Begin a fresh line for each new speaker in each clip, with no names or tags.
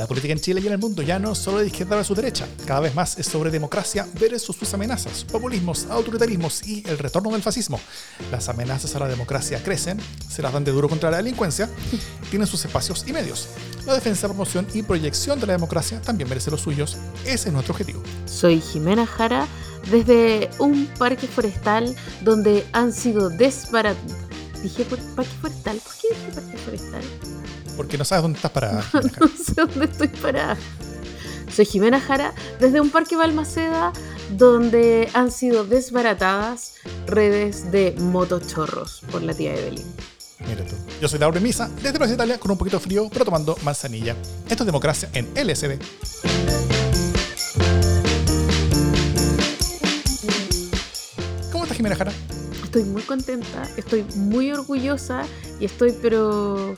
La política en Chile y en el mundo ya no solo de izquierda versus derecha, cada vez más es sobre democracia versus sus amenazas, populismos, autoritarismos y el retorno del fascismo. Las amenazas a la democracia crecen, se las dan de duro contra la delincuencia, tienen sus espacios y medios. La defensa, promoción y proyección de la democracia también merece los suyos. Ese es nuestro objetivo.
Soy Jimena Jara desde un parque forestal donde han sido desbaratados. Dije parque forestal. ¿Por qué dije parque forestal?
Porque no sabes dónde estás parada.
no sé dónde estoy parada. Soy Jimena Jara desde un parque Balmaceda donde han sido desbaratadas redes de motochorros por la tía Evelyn.
Mira tú. Yo soy Laura Misa, desde Plaza Italia, con un poquito de frío, pero tomando manzanilla. Esto es democracia en LSD. ¿Cómo estás, Jimena Jara?
Estoy muy contenta, estoy muy orgullosa y estoy, pero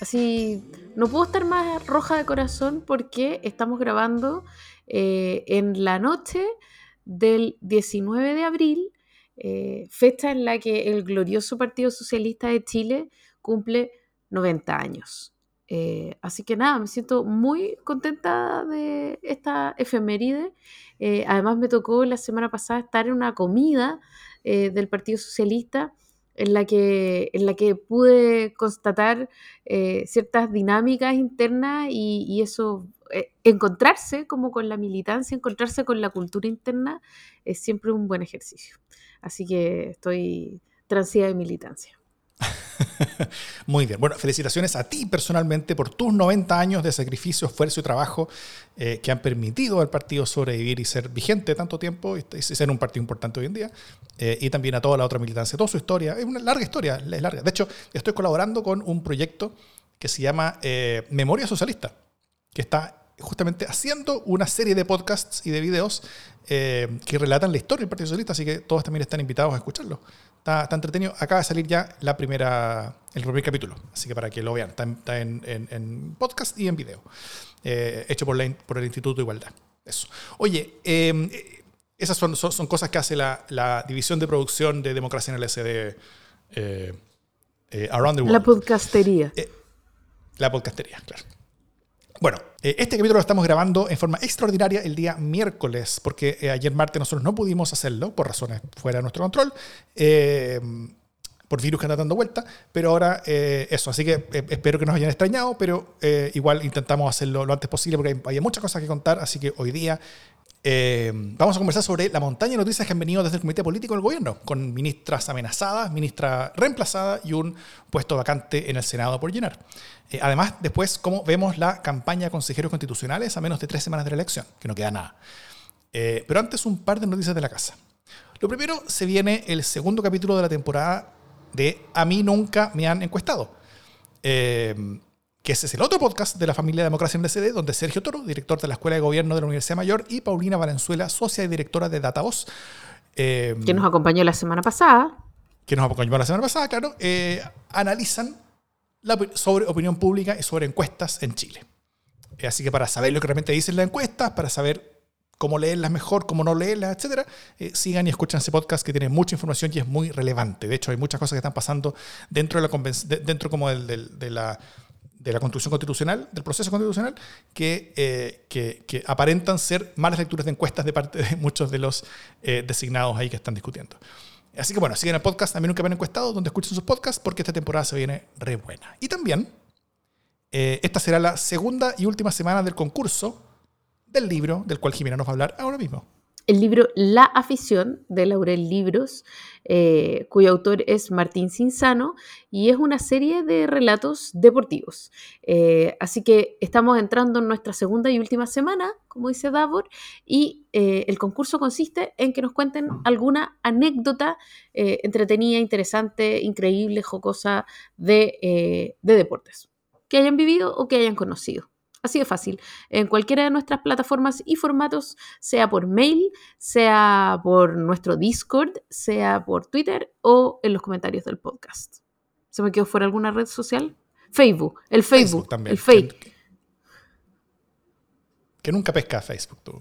así, no puedo estar más roja de corazón porque estamos grabando eh, en la noche del 19 de abril, eh, fecha en la que el glorioso Partido Socialista de Chile cumple 90 años. Eh, así que nada, me siento muy contenta de esta efeméride. además me tocó la semana pasada estar en una comida del Partido Socialista en la que, en la que pude constatar eh, ciertas dinámicas internas y, eso, eh, encontrarse como con la militancia, encontrarse con la cultura interna, es siempre un buen ejercicio. Así que estoy transida de militancia.
Muy bien. Bueno, felicitaciones a ti personalmente por tus 90 años de sacrificio, esfuerzo y trabajo eh, que han permitido al partido sobrevivir y ser vigente tanto tiempo y, ser un partido importante hoy en día. Eh, y también a toda la otra militancia, toda su historia. Es una larga historia, es larga. De hecho, estoy colaborando con un proyecto que se llama eh, Memoria Socialista, que está justamente haciendo una serie de podcasts y de videos que relatan la historia del Partido Socialista, así que todos también están invitados a escucharlo. Está, entretenido. Acaba de salir ya la primera, el primer capítulo, así que para que lo vean, está, en, podcast y en video, eh, hecho por, por el Instituto de Igualdad. Eso. Oye, em, esas son, son, cosas que hace la, división de producción de Democracia en el SD eh, eh, Around the World.
La podcastería.
la podcastería, claro. Bueno, eh, este capítulo lo estamos grabando en forma extraordinaria el día miércoles, porque eh, ayer martes nosotros no pudimos hacerlo por razones fuera de nuestro control, eh, por virus que anda dando vuelta, pero ahora eso, así que espero que nos hayan extrañado, pero igual intentamos hacerlo lo antes posible porque hay muchas cosas que contar, así que hoy día eh, vamos a conversar sobre la montaña de noticias que han venido desde el Comité Político del Gobierno, con ministras amenazadas, ministra reemplazada y un puesto vacante en el Senado por llenar. Eh, además, después, cómo vemos la campaña de consejeros constitucionales a menos de tres semanas de la elección, que no queda nada. Eh, pero antes, un par de noticias de la casa. Lo primero, se viene el segundo capítulo de la temporada de A mí nunca me han encuestado. Eh, que ese es el otro podcast de la familia Democracia en DCD, donde Sergio Toro, director de la Escuela de Gobierno de la Universidad Mayor, y Paulina Valenzuela, socia y directora de DataVoz.
Eh, que nos acompañó la semana pasada.
Que nos acompañó la semana pasada, claro. Eh, analizan sobre opinión pública y sobre encuestas en Chile. Eh, así que para saber lo que realmente dicen las encuestas, para saber cómo leerlas mejor, cómo no leerlas, etc., sigan y escuchen ese podcast que tiene mucha información y es muy relevante. De hecho, hay muchas cosas que están pasando dentro de la, dentro como de la de la construcción constitucional, del proceso constitucional, que, eh, que, aparentan ser malas lecturas de encuestas de parte de muchos de los eh, designados ahí que están discutiendo. Así que bueno, siguen el podcast también nunca me han encuestado, donde escuchen sus podcasts, porque esta temporada se viene re buena. Y también, eh, esta será la segunda y última semana del concurso del libro del cual Jimena nos va a hablar ahora mismo
el libro La afición de Laurel Libros, eh, cuyo autor es Martín Cinzano, y es una serie de relatos deportivos. Eh, así que estamos entrando en nuestra segunda y última semana, como dice Davor, y eh, el concurso consiste en que nos cuenten alguna anécdota entretenida, interesante, increíble, jocosa de deportes, que hayan vivido o que hayan conocido. Así de fácil. En cualquiera de nuestras plataformas y formatos, sea por mail, sea por nuestro Discord, sea por Twitter o en los comentarios del podcast. ¿Se me quedó fuera alguna red social? Facebook, el Facebook, también. el fake.
Que, nunca pesca Facebook, tú.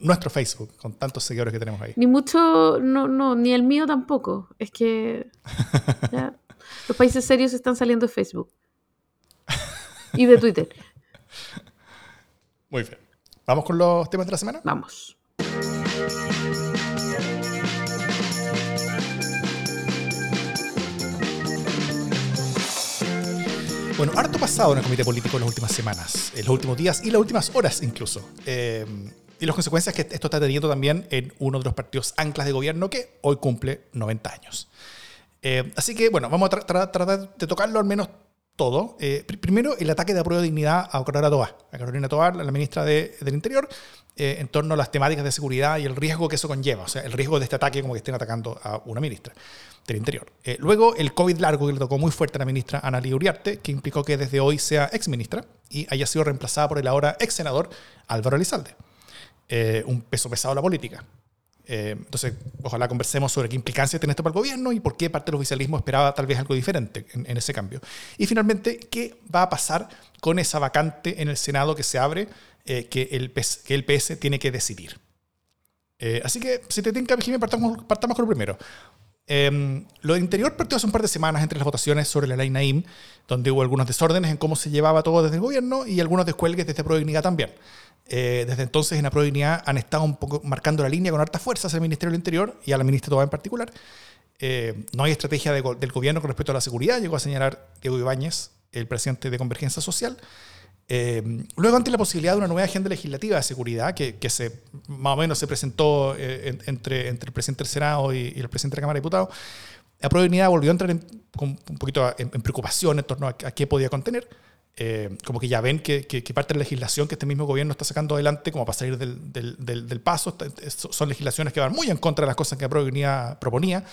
Nuestro Facebook, con tantos seguidores que tenemos ahí.
Ni mucho, no, no, ni el mío tampoco. Es que los países serios están saliendo de Facebook y de Twitter.
Muy bien. ¿Vamos con los temas de la semana?
Vamos.
Bueno, harto pasado en el comité político en las últimas semanas, en los últimos días y las últimas horas incluso. Eh, y las consecuencias que esto está teniendo también en uno de los partidos anclas de gobierno que hoy cumple 90 años. Eh, así que, bueno, vamos a tratar de tocarlo al menos todo. Eh, primero, el ataque de apruebo de dignidad a Carolina Tobar, a Carolina Tobar, la ministra del Interior, en torno a las temáticas de seguridad y el riesgo que eso conlleva, o sea, el riesgo de este ataque como que estén atacando a una ministra del Interior. Eh, luego, el COVID largo que le tocó muy fuerte a la ministra Ana Uriarte, que implicó que desde hoy sea ex ministra y haya sido reemplazada por el ahora ex senador Álvaro Elizalde. Eh, un peso pesado a la política. Eh, entonces, ojalá conversemos sobre qué implicancias tiene esto para el gobierno y por qué parte del oficialismo esperaba tal vez algo diferente en, ese cambio. Y finalmente, ¿qué va a pasar con esa vacante en el Senado que se abre que, el PS, que el PS tiene que decidir? así que, si te tienen que partamos, partamos con lo primero. Eh, lo de Interior partió hace un par de semanas entre las votaciones sobre la ley Naim, donde hubo algunos desórdenes en cómo se llevaba todo desde el gobierno y algunos descuelgues desde Prodignidad también. Eh, desde entonces en la Prodignidad han estado un poco marcando la línea con hartas fuerzas el Ministerio del Interior y a la ministra Toba en particular. Eh, no hay estrategia del gobierno con respecto a la seguridad, llegó a señalar Diego Ibáñez, el presidente de Convergencia Social. Eh, luego, ante la posibilidad de una nueva agenda legislativa de seguridad, que, que se, más o menos se presentó eh, entre, entre el presidente del Senado y, el presidente de la Cámara de Diputados, la Unidad volvió a entrar con un poquito en, preocupación en torno a, qué podía contener. Eh, como que ya ven que, que, parte de la legislación que este mismo gobierno está sacando adelante, como para salir del, del, del, paso, son legislaciones que van muy en contra de las cosas que Unidad proponía.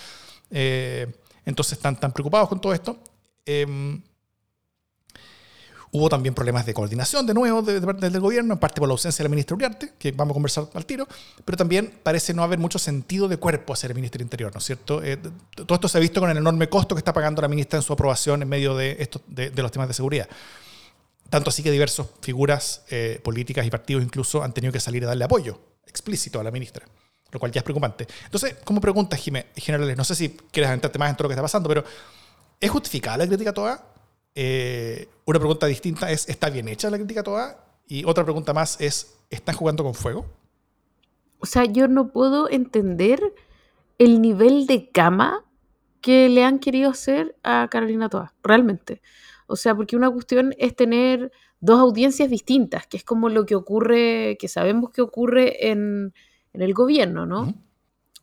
entonces están tan preocupados con todo esto. Hubo también problemas de coordinación, de nuevo, de, parte del gobierno, en parte por la ausencia de la ministra Uriarte, que vamos a conversar al tiro, pero también parece no haber mucho sentido de cuerpo hacia el ministro del Interior, ¿no es cierto? Eh, todo esto se ha visto con el enorme costo que está pagando la ministra en su aprobación en medio de, esto, de, los temas de seguridad. Tanto así que diversas figuras eh, políticas y partidos incluso han tenido que salir a darle apoyo explícito a la ministra, lo cual ya es preocupante. Entonces, como pregunta, Jiménez, generales, no sé si quieres adentrarte más en todo lo que está pasando, pero ¿es justificada la crítica toda? Eh, una pregunta distinta es, ¿está bien hecha la crítica toda? Y otra pregunta más es, ¿están jugando con fuego?
O sea, yo no puedo entender el nivel de cama que le han querido hacer a Carolina Toa, realmente. O sea, porque una cuestión es tener dos audiencias distintas, que es como lo que ocurre, que sabemos que ocurre en, el gobierno, ¿no?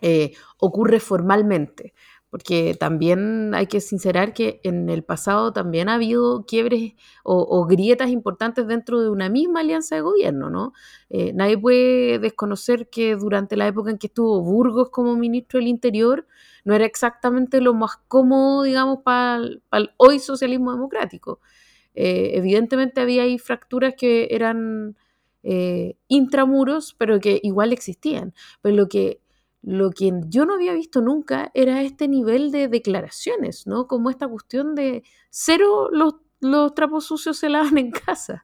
Eh, ocurre formalmente porque también hay que sincerar que en el pasado también ha habido quiebres o, grietas importantes dentro de una misma alianza de gobierno, ¿no? Eh, nadie puede desconocer que durante la época en que estuvo Burgos como ministro del Interior, no era exactamente lo más cómodo, digamos, para el, hoy socialismo democrático. Eh, evidentemente había ahí fracturas que eran eh, intramuros, pero que igual existían. Pero lo que lo que yo no había visto nunca era este nivel de declaraciones, ¿no? Como esta cuestión de cero los, trapos sucios se lavan en casa.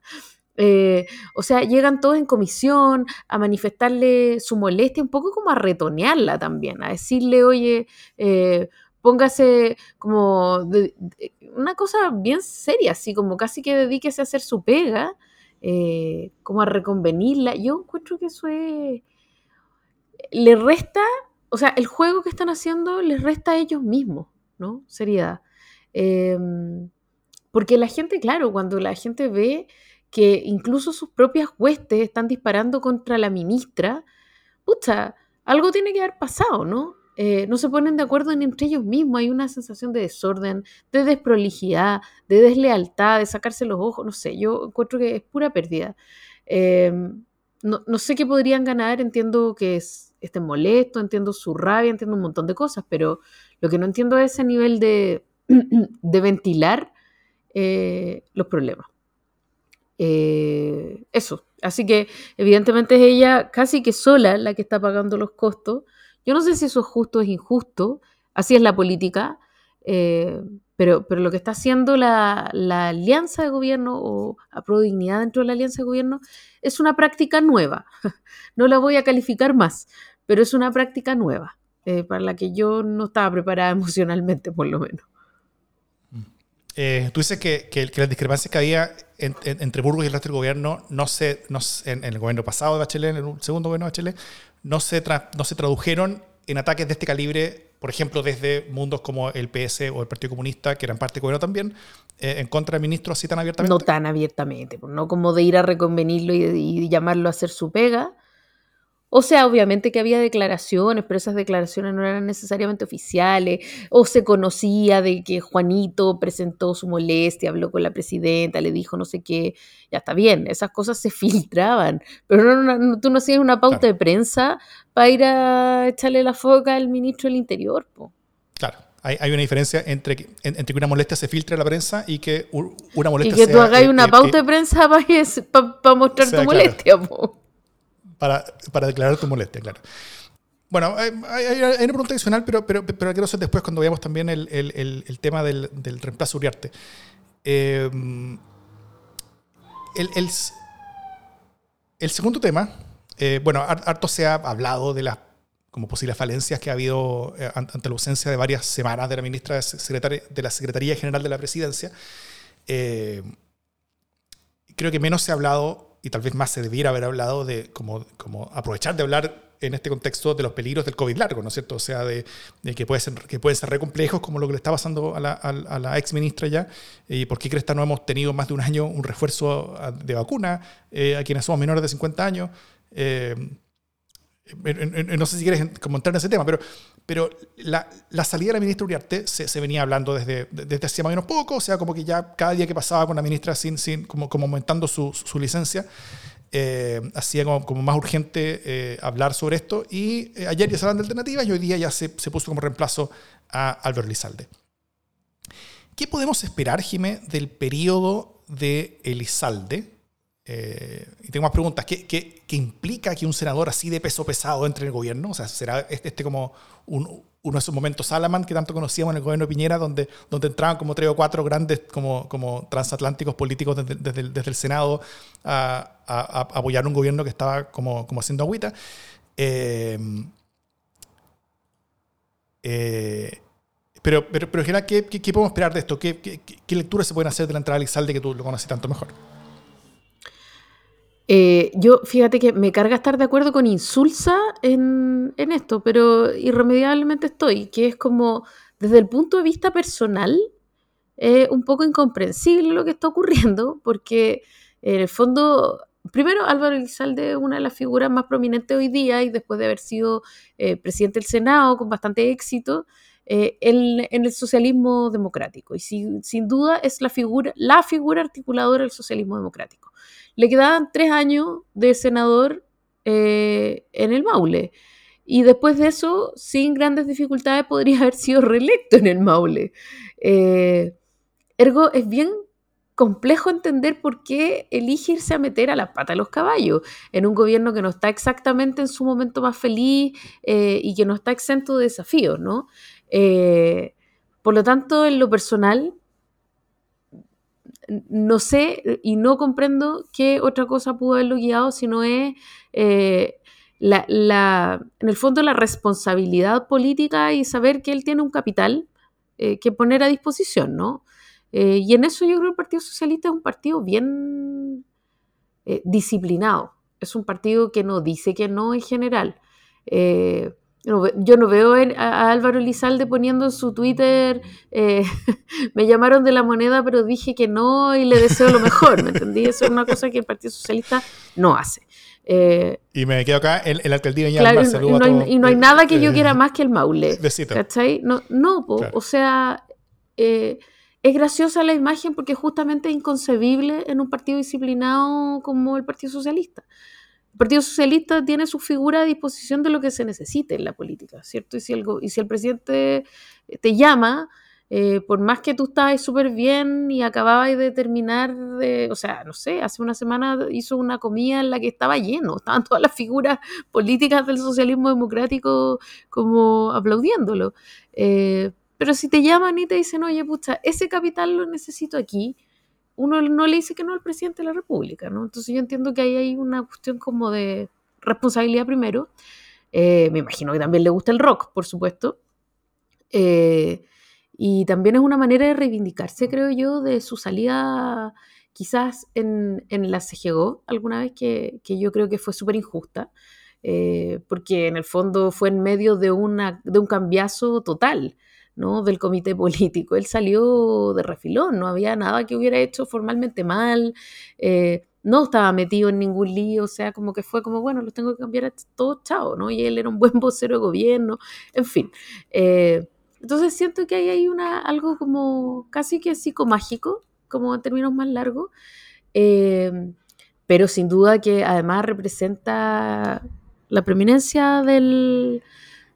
Eh, o sea, llegan todos en comisión a manifestarle su molestia, un poco como a retonearla también, a decirle, oye, eh, póngase como una cosa bien seria, así como casi que dedíquese a hacer su pega, eh, como a reconvenirla. Yo encuentro que eso es le resta, o sea, el juego que están haciendo les resta a ellos mismos, ¿no? Seriedad. Em, porque la gente, claro, cuando la gente ve que incluso sus propias huestes están disparando contra la ministra, pucha, algo tiene que haber pasado, ¿no? Eh, no se ponen de acuerdo entre ellos mismos, hay una sensación de desorden, de desprolijidad, de deslealtad, de sacarse los ojos, no sé, yo encuentro que es pura pérdida. Em, no, no, sé qué podrían ganar, entiendo que es, estén molestos, entiendo su rabia, entiendo un montón de cosas, pero lo que no entiendo es ese nivel de, de ventilar eh, los problemas. Eh, eso, así que evidentemente es ella casi que sola la que está pagando los costos. Yo no sé si eso es justo o es injusto, así es la política, eh, pero, pero lo que está haciendo la, alianza de gobierno o a pro dignidad dentro de la alianza de gobierno es una práctica nueva. No la voy a calificar más, pero es una práctica nueva eh, para la que yo no estaba preparada emocionalmente, por lo menos.
Eh, tú dices que, las discrepancias que había entre Burgos y el resto del gobierno, no se, no, en, el gobierno pasado de Bachelet, en el segundo gobierno de Bachelet, no se, no se tradujeron en ataques de este calibre, por ejemplo, desde mundos como el PS o el Partido Comunista, que eran parte gobierno también, eh, en contra de ministros así tan abiertamente.
No tan abiertamente, no como de ir a reconvenirlo y, y llamarlo a hacer su pega, o sea, obviamente que había declaraciones, pero esas declaraciones no eran necesariamente oficiales, o se conocía de que Juanito presentó su molestia, habló con la presidenta, le dijo no sé qué, ya está bien, esas cosas se filtraban, pero no, tú no hacías una pauta de prensa para ir a echarle la foca al ministro del Interior.
Claro. Hay, una diferencia entre, entre que una molestia se filtre a la prensa y que una molestia
Y que tú hagas una pauta de prensa para mostrar tu molestia. Po
para, para declarar tu molestia, claro. Bueno, hay, una pregunta adicional, pero, pero, pero quiero hacer después cuando veamos también el, el, el, tema del, del, reemplazo Uriarte. Eh, el, el, segundo tema, eh, bueno, harto se ha hablado de las como posibles falencias que ha habido eh, ante la ausencia de varias semanas de la ministra de, de la Secretaría General de la Presidencia. creo que menos se ha hablado y tal vez más se debiera haber hablado de como, como aprovechar de hablar en este contexto de los peligros del COVID largo, ¿no es cierto? O sea, de, que, puede ser, que pueden ser re como lo que le está pasando a la, a, ex ministra ya. ¿Y por qué crees que no hemos tenido más de un año un refuerzo de vacuna eh, a quienes somos menores de 50 años? Eh, no sé si quieres comentar en ese tema, pero, pero la, la, salida de la ministra Uriarte se, se venía hablando desde, desde hacía más o menos poco, o sea, como que ya cada día que pasaba con la ministra sin, sin, como, como aumentando su, su licencia, eh, hacía como, como, más urgente eh, hablar sobre esto. Y eh, ayer ya se hablan de alternativas y hoy día ya se, se, puso como reemplazo a Álvaro Elizalde. ¿Qué podemos esperar, Jimé, del periodo de Elizalde? Eh, y tengo más preguntas. ¿Qué, ¿Qué, qué, implica que un senador así de peso pesado entre en el gobierno? O sea, ¿será este, este como un, uno de esos momentos Salaman que tanto conocíamos en el gobierno de Piñera, donde, donde entraban como tres o cuatro grandes como, como transatlánticos políticos desde, desde, el, Senado a, apoyar un gobierno que estaba como, como haciendo agüita? Eh, eh, pero, pero, pero, ¿qué, ¿qué, ¿qué, podemos esperar de esto? ¿Qué, lecturas se pueden hacer de la entrada de que tú lo conoces tanto mejor?
Eh, yo, fíjate que me carga estar de acuerdo con Insulsa en, esto, pero irremediablemente estoy, que es como, desde el punto de vista personal, es un poco incomprensible lo que está ocurriendo, porque en el fondo, primero Álvaro Elizalde es una de las figuras más prominentes hoy día y después de haber sido eh, presidente del Senado con bastante éxito, eh, en, el socialismo democrático. Y sin duda es la figura, la figura articuladora del socialismo democrático le quedaban tres años de senador eh, en el Maule. Y después de eso, sin grandes dificultades, podría haber sido reelecto en el Maule. Eh, ergo, es bien complejo entender por qué elige irse a meter a la pata de los caballos en un gobierno que no está exactamente en su momento más feliz eh, y que no está exento de desafíos, ¿no? por lo tanto, en lo personal, no sé y no comprendo qué otra cosa pudo haberlo guiado, sino es eh, la, en el fondo la responsabilidad política y saber que él tiene un capital eh, que poner a disposición, ¿no? Eh, y en eso yo creo que el Partido Socialista es un partido bien disciplinado, es un partido que no dice que no en general yo no veo a, Álvaro Elizalde poniendo en su Twitter, eh, me llamaron de la moneda, pero dije que no y le deseo lo mejor, ¿me entendí? Eso es una cosa que el Partido Socialista no hace.
Eh, y me quedo acá, el, el alcaldía
y, no hay, y no hay nada que yo quiera más que el Maule. ¿Cachai? No, no o sea, eh, es graciosa la imagen porque justamente es inconcebible en un partido disciplinado como el Partido Socialista. El Partido Socialista tiene su figura a disposición de lo que se necesite en la política, ¿cierto? Y si el, y si el presidente te llama, eh, por más que tú estabas súper bien y acababas de terminar, de, o sea, no sé, hace una semana hizo una comida en la que estaba lleno, estaban todas las figuras políticas del socialismo democrático como aplaudiéndolo. Eh, pero si te llaman y te dicen, oye, pucha, ese capital lo necesito aquí, uno no le dice que no al presidente de la República, ¿no? Entonces yo entiendo que ahí hay una cuestión como de responsabilidad primero. Eh, me imagino que también le gusta el rock, por supuesto. Eh, Y también es una manera de reivindicarse, creo yo, de su salida quizás en, en la CGO alguna vez que, que yo creo que fue súper injusta, eh, porque en el fondo fue en medio de, una, de un cambiazo total. ¿No? del comité político. Él salió de refilón, no había nada que hubiera hecho formalmente mal, eh, no estaba metido en ningún lío, o sea, como que fue como, bueno, los tengo que cambiar a todos, chao, ¿no? Y él era un buen vocero de gobierno, en fin. Eh, entonces siento que hay ahí una, algo como casi que psicomágico, como en términos más largos, eh, pero sin duda que además representa la preeminencia del,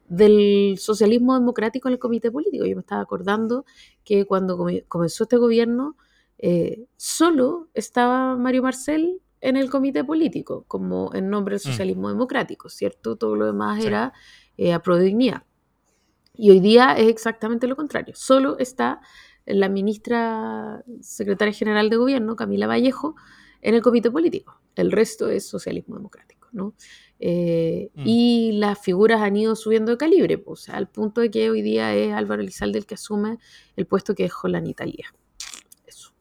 del socialismo democrático en el comité político. Yo me estaba acordando que cuando comenzó este gobierno, eh, solo estaba Mario Marcel en el comité político, como en nombre del mm. socialismo democrático, ¿cierto? Todo lo demás era eh, a dignidad. Y hoy día es exactamente lo contrario. Solo está la ministra secretaria general de gobierno, Camila Vallejo, en el comité político. El resto es socialismo democrático, ¿no? Eh, mm. Y las figuras han ido subiendo de calibre, pues, al punto de que hoy día es Álvaro Elizalde el que asume el puesto que dejó la Italia. Eso.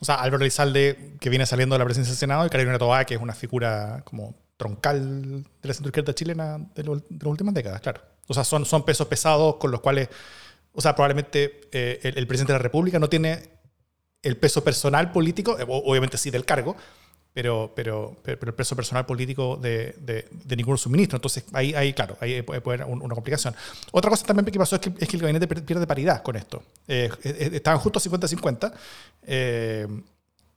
O sea, Álvaro Elizalde, que viene saliendo de la presidencia del Senado, y Carolina Tobá, que es una figura como troncal de la centroizquierda chilena de, de, las últimas décadas, claro. O sea, son, son pesos pesados con los cuales, o sea, probablemente eh, el, presidente de la República no tiene el peso personal político, eh, obviamente sí del cargo, pero, pero, pero, el peso personal político de, de, ninguno suministro. Entonces, ahí, ahí claro, ahí puede, haber una complicación. Otra cosa también que pasó es que, es que el gabinete pierde paridad con esto. Eh, estaban justo 50-50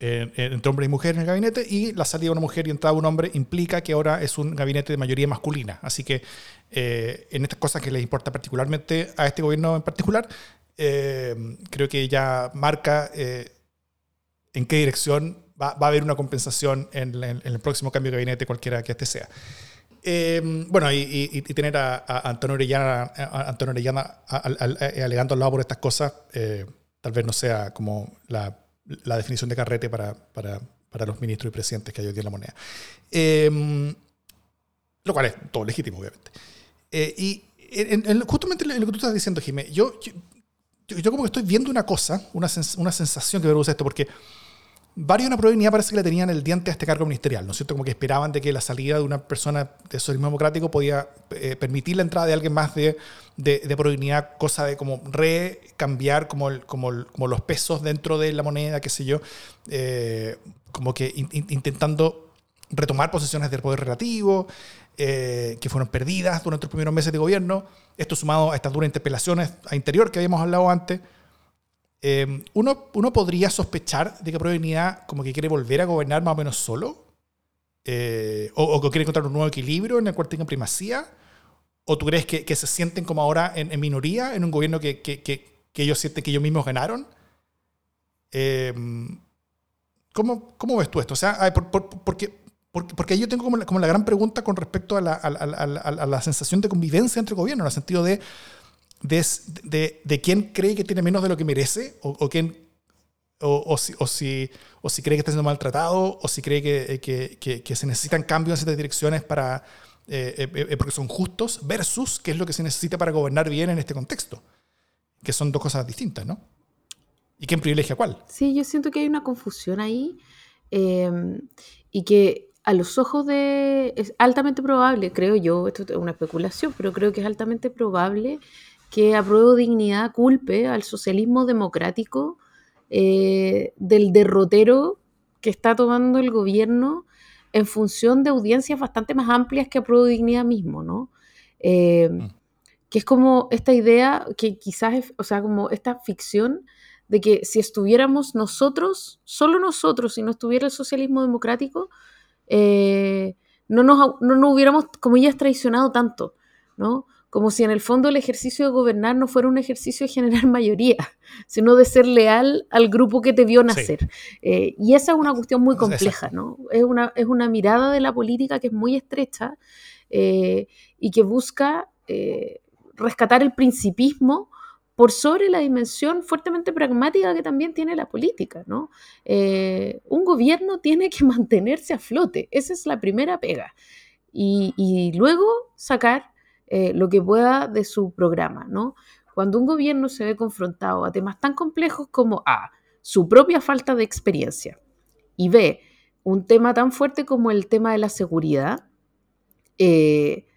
entre hombres y mujeres en el gabinete y la salida de una mujer y entrada de un hombre implica que ahora es un gabinete de mayoría masculina. Así que eh, en estas cosas que les importa particularmente a este gobierno en particular, eh, creo que ya marca eh, en qué dirección va, a haber una compensación en, el próximo cambio de gabinete, cualquiera que este sea. bueno, y, tener a, Antonio Orellana, Antonio Orellana alegando al lado por estas cosas, tal vez no sea como la la definición de carrete para, para, para, los ministros y presidentes que hay hoy día en la moneda. Em, lo cual es todo legítimo, obviamente. Eh, y justamente lo que tú estás diciendo, Jimé, yo, yo, yo, como que estoy viendo una cosa, una, una sensación que me produce esto, porque varios de una probabilidad parece que le tenían el diente a este cargo ministerial, ¿no es cierto? Como que esperaban de que la salida de una persona de socialismo democrático podía eh, permitir la entrada de alguien más de, de, probabilidad, cosa de como recambiar como, como, como, los pesos dentro de la moneda, qué sé yo, eh, como que intentando retomar posiciones de poder relativo, eh, que fueron perdidas durante los primeros meses de gobierno, esto sumado a estas duras interpelaciones a interior que habíamos hablado antes, Em, uno, uno podría sospechar de que Provenidad como que quiere volver a gobernar más o menos solo, eh, o, que quiere encontrar un nuevo equilibrio en el cual tenga primacía, o tú crees que, que se sienten como ahora en, minoría en un gobierno que, que, que, ellos sienten que ellos mismos ganaron. Em, ¿cómo, ¿cómo, ves tú esto? O sea, por, por, porque, yo tengo como la, como la, gran pregunta con respecto a la, a, a la sensación de convivencia entre gobiernos, en el sentido de de, de, quién cree que tiene menos de lo que merece, o, quién, o, o, si, o, si, o si cree que está siendo maltratado, o si cree que, que, que, se necesitan cambios en ciertas direcciones para, eh, eh, eh, porque son justos, versus qué es lo que se necesita para gobernar bien en este contexto, que son dos cosas distintas, ¿no? ¿Y quién privilegia cuál?
Sí, yo siento que hay una confusión ahí em, y que a los ojos de... Es altamente probable, creo yo, esto es una especulación, pero creo que es altamente probable que apruebo dignidad culpe al socialismo democrático eh, del derrotero que está tomando el gobierno en función de audiencias bastante más amplias que apruebo dignidad mismo, ¿no? Eh, mm. Que es como esta idea que quizás, es, o sea, como esta ficción de que si estuviéramos nosotros, solo nosotros, si no estuviera el socialismo democrático, eh, no, nos, no nos hubiéramos, como ya, traicionado tanto, ¿no? como si en el fondo el ejercicio de gobernar no fuera un ejercicio de generar mayoría, sino de ser leal al grupo que te vio nacer. Eh, y esa es una cuestión muy compleja, ¿no? Es una, es una mirada de la política que es muy estrecha eh, y que busca rescatar el principismo por sobre la dimensión fuertemente pragmática que también tiene la política, ¿no? un gobierno tiene que mantenerse a flote, esa es la primera pega. y luego sacar eh, lo que pueda de su programa, ¿no? cuando un gobierno se ve confrontado a temas tan complejos como A, su propia falta de experiencia, y B, un tema tan fuerte como el tema de la seguridad, eh,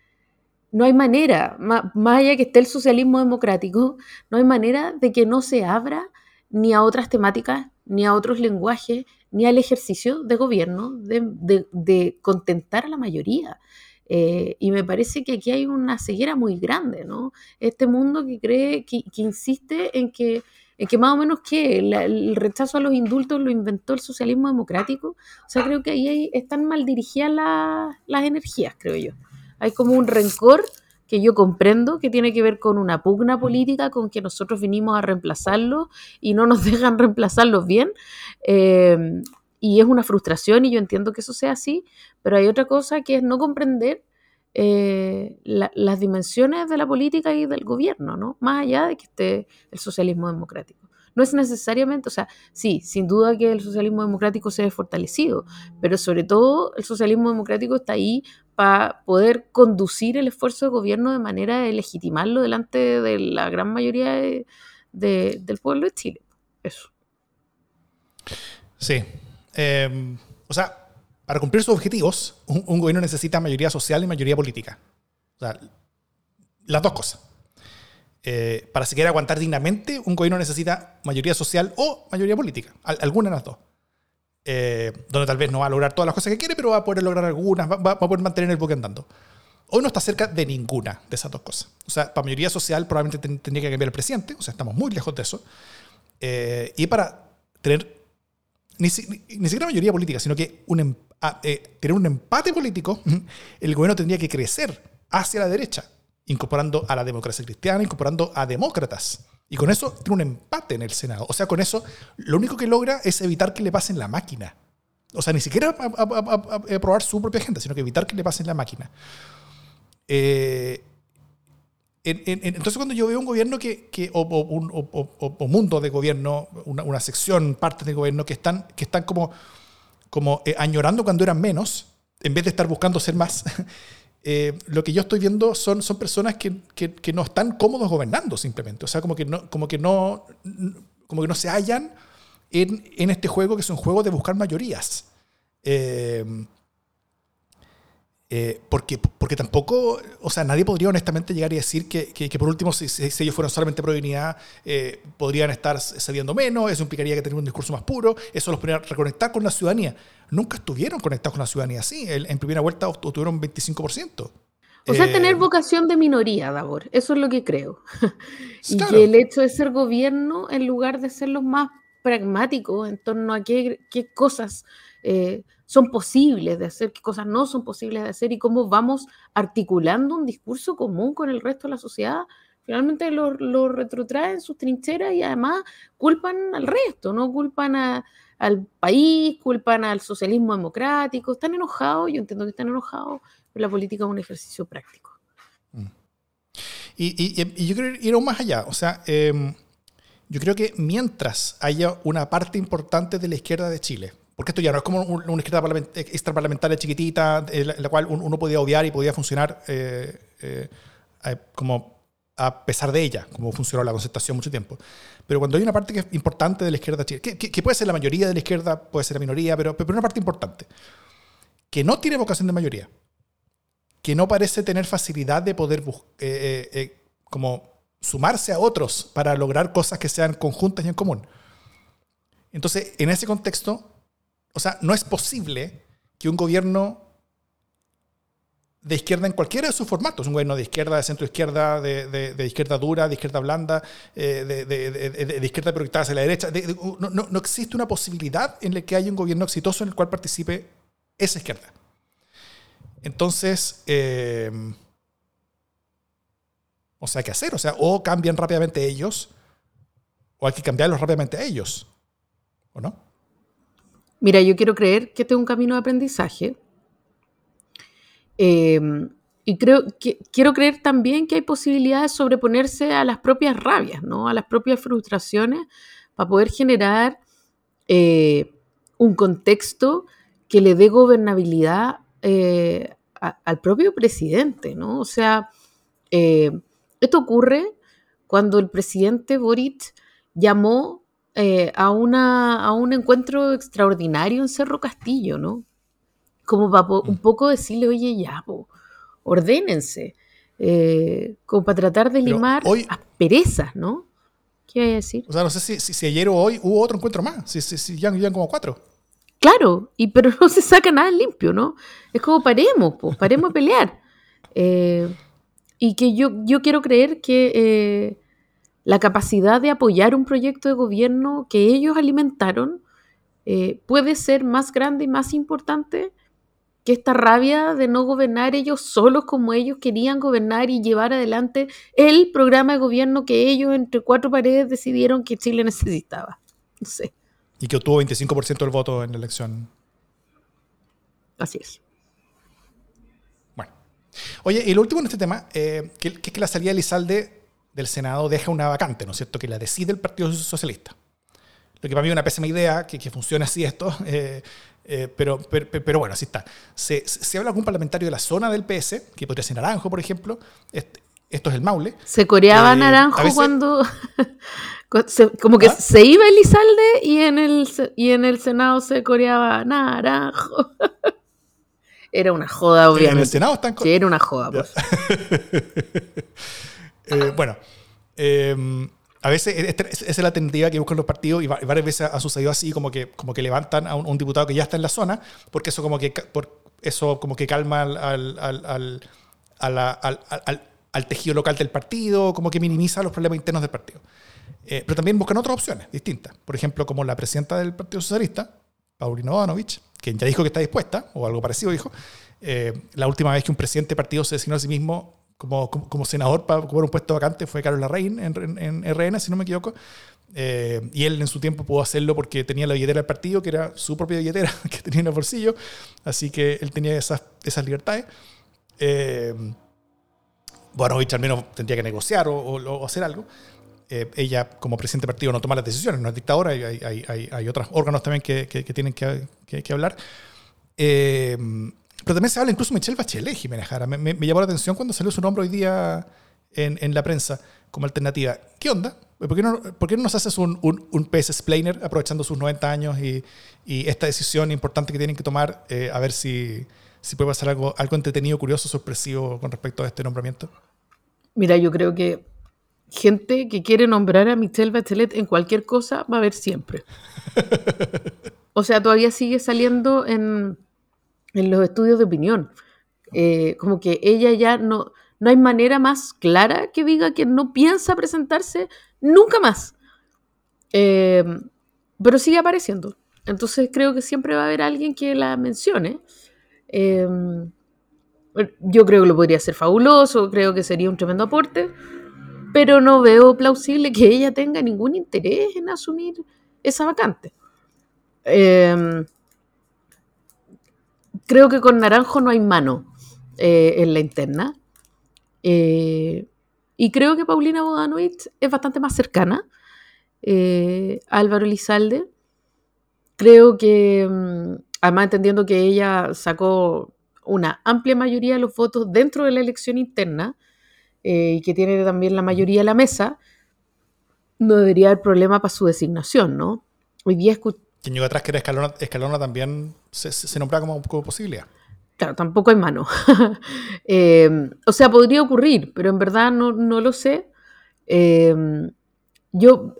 no hay manera, más, allá que esté el socialismo democrático, no hay manera de que no se abra ni a otras temáticas, ni a otros lenguajes, ni al ejercicio de gobierno de, contentar a la mayoría. Eh, y me parece que aquí hay una ceguera muy grande, ¿no? Este mundo que cree, que, insiste en que, en que más o menos que el rechazo a los indultos lo inventó el socialismo democrático. O sea, creo que ahí están mal dirigidas las energías, creo yo. Hay como un rencor que yo comprendo que tiene que ver con una pugna política, con que nosotros vinimos a reemplazarlos y no nos dejan reemplazarlos bien. Eh, y es una frustración y yo entiendo que eso sea así, pero hay otra cosa que es no comprender eh, las dimensiones de la política y del gobierno, ¿no? Más allá de que esté el socialismo democrático. No es necesariamente, o sea, sí, sin duda que el socialismo democrático se ha fortalecido, pero sobre todo el socialismo democrático está ahí para poder conducir el esfuerzo de gobierno de manera de legitimarlo delante de la gran mayoría del pueblo de Chile. Eso.
Sí. Em, o sea, para cumplir sus objetivos, un, gobierno necesita mayoría social y mayoría política. O sea, las dos cosas. Eh, para siquiera aguantar dignamente, un gobierno necesita mayoría social o mayoría política, alguna de las dos. Eh, donde tal vez no va a lograr todas las cosas que quiere, pero va a poder lograr algunas, va, a poder mantener el buque andando. Hoy no está cerca de ninguna de esas dos cosas. O sea, para mayoría social probablemente tendría que cambiar el presidente, o sea, estamos muy lejos de eso. Eh, y para tener ni, ni, siquiera mayoría política, sino que em, eh, tener un empate político, el gobierno tendría que crecer hacia la derecha, incorporando a la democracia cristiana, incorporando a demócratas. Y con eso tiene un empate en el Senado. O sea, con eso lo único que logra es evitar que le pasen la máquina. O sea, ni siquiera aprobar su propia agenda, sino que evitar que le pasen la máquina. Eh, entonces cuando yo veo un gobierno que, o, un mundo de gobierno, una, sección, parte del gobierno que están, que están como, como eh, añorando cuando eran menos, en vez de estar buscando ser más, Eh, lo que yo estoy viendo son, son personas que, que, no están cómodos gobernando simplemente. O sea, como que no, como que no, como que no se hallan en, en este juego que es un juego de buscar mayorías. Eh, eh, porque, porque tampoco, o sea, nadie podría honestamente llegar y decir que, que, por último, si, si, ellos fueran solamente pro dignidad, podrían estar cediendo menos, eso implicaría que tener un discurso más puro, eso los podría reconectar con la ciudadanía nunca estuvieron conectados con la ciudadanía así. En primera vuelta obtuvieron 25%.
O sea, tener eh, vocación de minoría, Davor. Eso es lo que creo. y que el hecho de ser gobierno, en lugar de ser los más pragmáticos en torno a qué, qué cosas eh, son posibles de hacer, qué cosas no son posibles de hacer y cómo vamos articulando un discurso común con el resto de la sociedad, finalmente lo, lo retrotraen sus trincheras y además culpan al resto, no culpan a, al país, culpan al socialismo democrático, están enojados, yo entiendo que están enojados, pero la política es un ejercicio práctico. Mm.
Y, yo creo ir aún más allá, o sea, em, yo creo que mientras haya una parte importante de la izquierda de Chile, porque esto ya no es como una izquierda extraparlamentaria chiquitita, en la, cual uno podía obviar y podía funcionar eh, eh, como a pesar de ella, como funcionó la concertación mucho tiempo. Pero cuando hay una parte que es importante de la izquierda, que, que, puede ser la mayoría de la izquierda, puede ser la minoría, pero, pero una parte importante, que no tiene vocación de mayoría, que no parece tener facilidad de poder eh, eh, eh, como sumarse a otros para lograr cosas que sean conjuntas y en común. Entonces, en ese contexto, o sea, no es posible que un gobierno de izquierda en cualquiera de sus formatos, un gobierno de izquierda, de centro izquierda, de, izquierda dura, de izquierda blanda, eh, de, izquierda proyectada hacia la derecha. No, existe una posibilidad en la que haya un gobierno exitoso en el cual participe esa izquierda. Entonces, eh, o sea, ¿qué hacer? O sea, o cambian rápidamente ellos, o hay que cambiarlos rápidamente a ellos, ¿o no?
Mira, yo quiero creer que este es un camino de aprendizaje Em, y creo que, quiero creer también que hay posibilidades de sobreponerse a las propias rabias, ¿no? a las propias frustraciones, para poder generar eh, un contexto que le dé gobernabilidad eh, al propio presidente. ¿no? O sea, eh, esto ocurre cuando el presidente Boric llamó eh, a, una, a un encuentro extraordinario en Cerro Castillo, ¿no? Como para un mm. poco decirle, oye, ya, ordénense, eh, como para tratar de limar hoy, perezas, ¿no? ¿Qué iba a decir?
O sea, no sé si, si, ayer o hoy hubo otro encuentro más, si, si, ya, ya como cuatro.
Claro, y, pero no se saca nada limpio, ¿no? Es como paremos, pues, paremos a pelear. Eh, y que yo, yo quiero creer que eh, la capacidad de apoyar un proyecto de gobierno que ellos alimentaron eh, puede ser más grande y más importante que esta rabia de no gobernar ellos solos como ellos querían gobernar y llevar adelante el programa de gobierno que ellos entre cuatro paredes decidieron que Chile necesitaba. No sé.
Y que obtuvo 25% del voto en la elección.
Así es.
Bueno. Oye, y lo último en este tema, eh, que, es que la salida de Lizalde del Senado deja una vacante, ¿no es cierto? Que la decide el Partido Socialista. Lo que para mí es una pésima idea, que, que funcione así esto, eh, eh, pero, pero, bueno, así está. Se, se, habla con un parlamentario de la zona del PS, que podría ser Naranjo, por ejemplo. Este, esto es el Maule.
Se coreaba Naranjo cuando, como que ¿Ah? se iba Elizalde y en el, y en el Senado se coreaba Naranjo. Era una joda, obviamente. En el Senado están Sí, era una joda. Pues.
Eh, bueno, em, a veces esa es la tentativa que buscan los partidos y varias veces ha sucedido así, como que, como que levantan a un, diputado que ya está en la zona, porque eso como que, por, eso como que calma al, al, al, al tejido local del partido, como que minimiza los problemas internos del partido. Eh, pero también buscan otras opciones distintas. Por ejemplo, como la presidenta del Partido Socialista, Paulina Bodanovich, quien ya dijo que está dispuesta, o algo parecido dijo, eh, la última vez que un presidente de partido se designó a sí mismo como, como, senador para ocupar un puesto vacante fue Carlos Larraín en, en, RN, si no me equivoco. Eh, y él en su tiempo pudo hacerlo porque tenía la billetera del partido, que era su propia billetera, que tenía en el bolsillo. Así que él tenía esas, esas libertades. Bodanovich al menos tendría que negociar o, o hacer algo. Eh, ella como presidente del partido no toma las decisiones, no es dictadora, hay, hay, hay, hay otros órganos también que, que, tienen que, que hablar. Eh, pero también se habla incluso de Michelle Bachelet, Jiménez Jara. Me, me, llamó la atención cuando salió su nombre hoy día en, en, la prensa como alternativa. ¿Qué onda? ¿Por qué no, por qué no nos haces un, un, un PS explainer aprovechando sus 90 años y, y, esta decisión importante que tienen que tomar, eh, a ver si, si puede pasar algo, algo entretenido, curioso, sorpresivo con respecto a este nombramiento?
Mira, yo creo que gente que quiere nombrar a Michelle Bachelet en cualquier cosa va a haber siempre. O sea, todavía sigue saliendo en, los estudios de opinión. Eh, como que ella ya no, no hay manera más clara que diga que no piensa presentarse nunca más. Eh, pero sigue apareciendo. Entonces creo que siempre va a haber alguien que la mencione. Eh, yo creo que lo podría ser fabuloso, creo que sería un tremendo aporte pero no veo plausible que ella tenga ningún interés en asumir esa vacante. Em, creo que con Naranjo no hay mano eh, en la interna. Eh, y creo que Paulina Bodanovich es bastante más cercana eh, a Álvaro Lizalde. Creo que, mm, además entendiendo que ella sacó una amplia mayoría de los votos dentro de la elección interna, eh, y que tiene también la mayoría de la mesa, no debería haber problema para su designación, ¿no? Hoy día
Quien llegó atrás que era Escalona, Escalona también se, se nombra como, como, posibilidad.
Claro, tampoco hay mano. Eh, o sea, podría ocurrir, pero en verdad no, no lo sé. Eh, yo,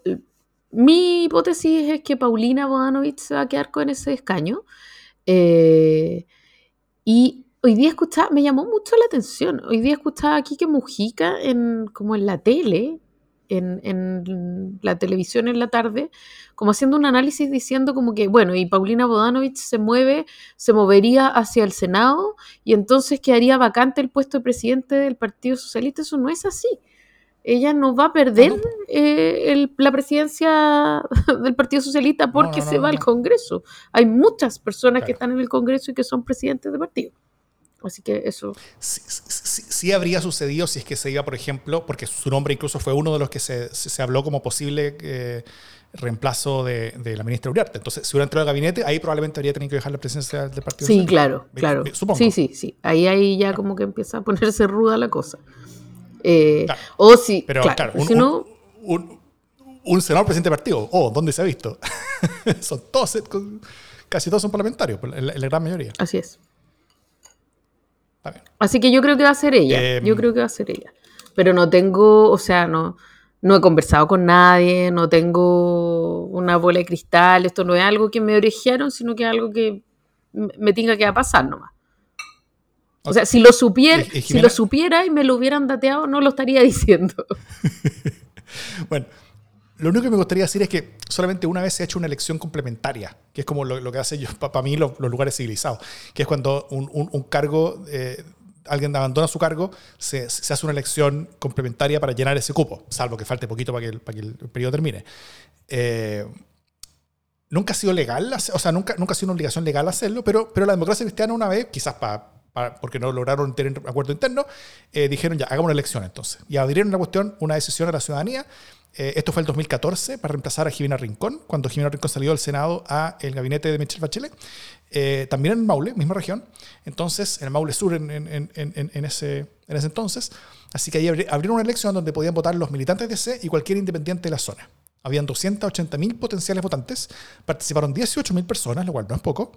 mi hipótesis es que Paulina Bodanovich se va a quedar con ese escaño. y hoy día escuchaba, me llamó mucho la atención, hoy día escuchaba aquí que Mujica, en, como en la tele, en, en, la televisión en la tarde, como haciendo un análisis diciendo como que, bueno, y Paulina Bodanovich se mueve, se movería hacia el Senado y entonces quedaría vacante el puesto de presidente del Partido Socialista. Eso no es así. Ella no va a perder eh, la presidencia del Partido Socialista porque se va al Congreso. Hay muchas personas que están en el Congreso y que son presidentes de partido. Así que eso.
Sí, habría sucedido si es que se iba, por ejemplo, porque su nombre incluso fue uno de los que se, se habló como posible eh, reemplazo de, de, la ministra Uriarte. Entonces, si hubiera entrado al gabinete, ahí probablemente habría tenido que dejar la presencia del partido.
Sí, claro, claro. Supongo. Sí, sí, sí. Ahí, ahí ya como que empieza a ponerse ruda la cosa. Eh, o si,
pero claro, un, un, senador presidente de partido, oh, ¿dónde se ha visto? son todos, casi todos son parlamentarios, la, la gran mayoría.
Así es. Así que yo creo que va a ser ella. yo em, creo que va a ser ella. Pero no tengo, o sea, no, no he conversado con nadie, no tengo una bola de cristal, esto no es algo que me orejearon, sino que es algo que me tenga que pasar nomás. O sea, si lo, supiera, si lo supiera y me lo hubieran dateado, no lo estaría diciendo.
bueno, lo único que me gustaría decir es que solamente una vez se ha hecho una elección complementaria, que es como lo, que hace yo, para mí los, lugares civilizados, que es cuando un, cargo, eh, alguien abandona su cargo, se, hace una elección complementaria para llenar ese cupo, salvo que falte poquito para que el, periodo termine. Eh, nunca ha sido legal, o sea, nunca, nunca ha sido una obligación legal hacerlo, pero, pero la democracia cristiana una vez, quizás para porque no lograron tener acuerdo interno, eh, dijeron ya, hagamos una elección entonces. Y abrieron una cuestión, una decisión a la ciudadanía eh, esto fue el 2014 para reemplazar a Jimena Rincón, cuando Jimena Rincón salió del Senado a el gabinete de Michelle Bachelet. Eh, también en Maule, misma región. Entonces, en el Maule Sur en, en, en, en, ese, ese entonces. Así que ahí abrieron una elección donde podían votar los militantes de C y cualquier independiente de la zona. Habían 280.000 potenciales votantes, participaron 18.000 personas, lo cual no es poco,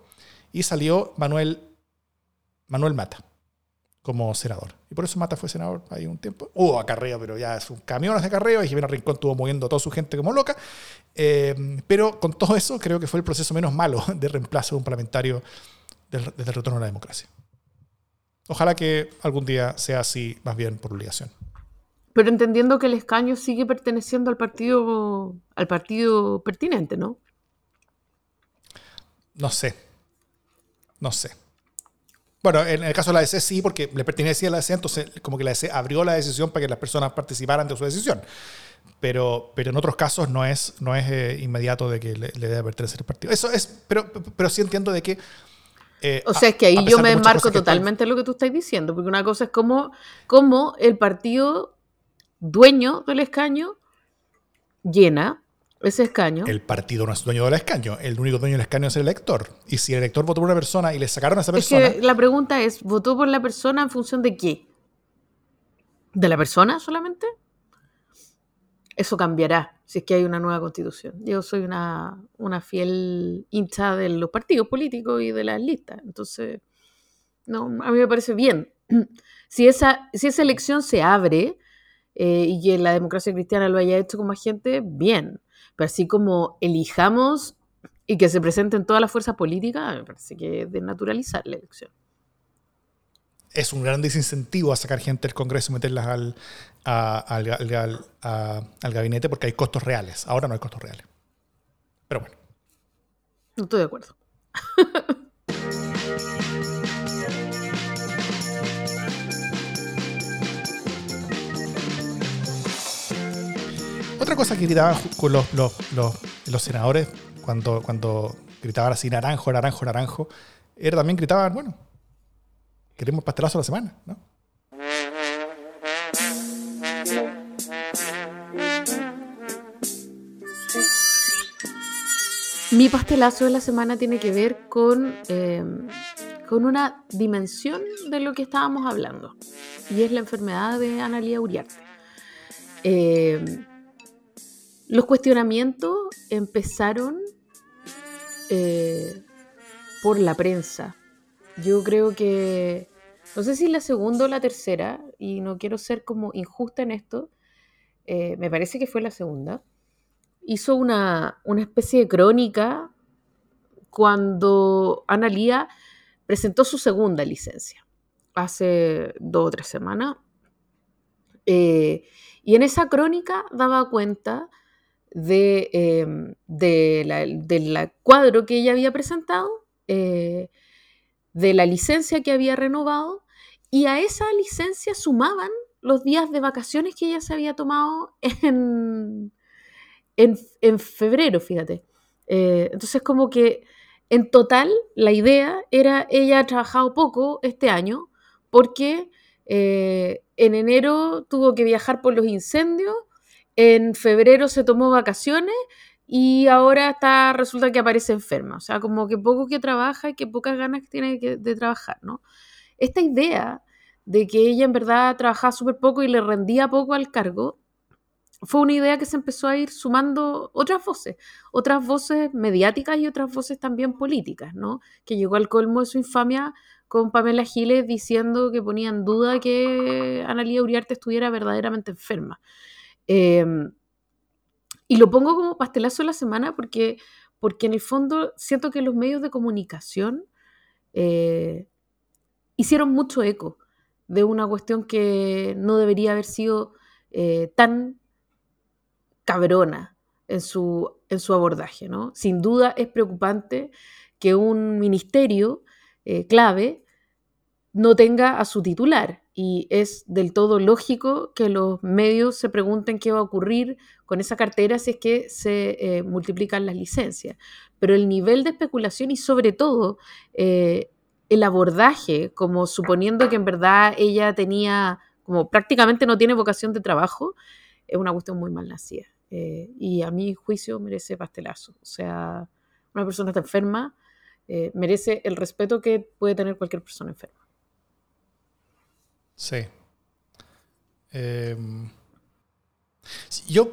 y salió Manuel, Manuel Mata como senador. Y por eso Mata fue senador ahí un tiempo. Hubo acarreo, pero ya es un camión de acarreo. Y Jimena Rincón estuvo moviendo a toda su gente como loca. Eh, pero con todo eso, creo que fue el proceso menos malo de reemplazo de un parlamentario desde el retorno a la democracia. Ojalá que algún día sea así, más bien por obligación.
Pero entendiendo que el escaño sigue perteneciendo al partido, al partido pertinente, ¿no?
No sé. No sé. Bueno, en el caso de la DC sí, porque le pertenecía a la DC, entonces como que la DC abrió la decisión para que las personas participaran de su decisión. Pero, pero en otros casos no es, no es eh, inmediato de que le, debe pertenecer el partido. Eso es, pero, pero sí entiendo de que...
Eh, o sea, es que ahí yo me enmarco totalmente en lo que tú estás diciendo, porque una cosa es como, como el partido dueño del escaño llena ese escaño.
El partido no es dueño del escaño. El único dueño del escaño es el elector. Y si el elector votó por una persona y le sacaron a esa persona.
Es que la pregunta es: ¿votó por la persona en función de qué? ¿De la persona solamente? Eso cambiará si es que hay una nueva constitución. Yo soy una, una fiel hincha de los partidos políticos y de las listas. Entonces, no, a mí me parece bien. Si esa, si esa elección se abre eh, y que la democracia cristiana lo haya hecho con más gente, bien pero así como elijamos y que se presenten todas las fuerzas políticas, me parece que es desnaturalizar la elección.
Es un gran desincentivo a sacar gente del Congreso y meterlas al, al, al, gabinete porque hay costos reales. Ahora no hay costos reales. Pero bueno.
No estoy de acuerdo.
Otra cosa que gritaban con los, senadores cuando, cuando gritaban así naranjo, naranjo, naranjo, era también gritaban, bueno, queremos pastelazo a la semana, ¿no?
Mi pastelazo de la semana tiene que ver con, eh, con una dimensión de lo que estábamos hablando, y es la enfermedad de Analia Uriarte. Eh, los cuestionamientos empezaron eh, por la prensa. Yo creo que, no sé si la segunda o la tercera, y no quiero ser como injusta en esto, eh, me parece que fue la segunda, hizo una, una especie de crónica cuando Analía presentó su segunda licencia, hace dos o tres semanas. Eh, y en esa crónica daba cuenta de, em, del cuadro que ella había presentado, eh, de la licencia que había renovado, y a esa licencia sumaban los días de vacaciones que ella se había tomado en, en, febrero, fíjate. Eh, entonces, como que en total la idea era, ella ha trabajado poco este año porque eh, en enero tuvo que viajar por los incendios en febrero se tomó vacaciones y ahora resulta que aparece enferma. O sea, como que poco que trabaja y que pocas ganas tiene de trabajar, ¿no? Esta idea de que ella en verdad trabajaba súper poco y le rendía poco al cargo, fue una idea que se empezó a ir sumando otras voces, otras voces mediáticas y otras voces también políticas, ¿no? Que llegó al colmo de su infamia con Pamela Giles diciendo que ponía en duda que Analía Uriarte estuviera verdaderamente enferma. Em, y lo pongo como pastelazo de la semana porque, porque en el fondo siento que los medios de comunicación eh, hicieron mucho eco de una cuestión que no debería haber sido eh, tan cabrona en su, en su abordaje. ¿no? Sin duda es preocupante que un ministerio eh, clave no tenga a su titular y es del todo lógico que los medios se pregunten qué va a ocurrir con esa cartera si es que se eh, multiplican las licencias. Pero el nivel de especulación y sobre todo eh, el abordaje, como suponiendo que en verdad ella tenía, como prácticamente no tiene vocación de trabajo, es una cuestión muy mal nacida. Eh, y a mi juicio merece pastelazo. O sea, una persona está enferma merece el respeto que puede tener cualquier persona enferma.
Sí. Em, yo,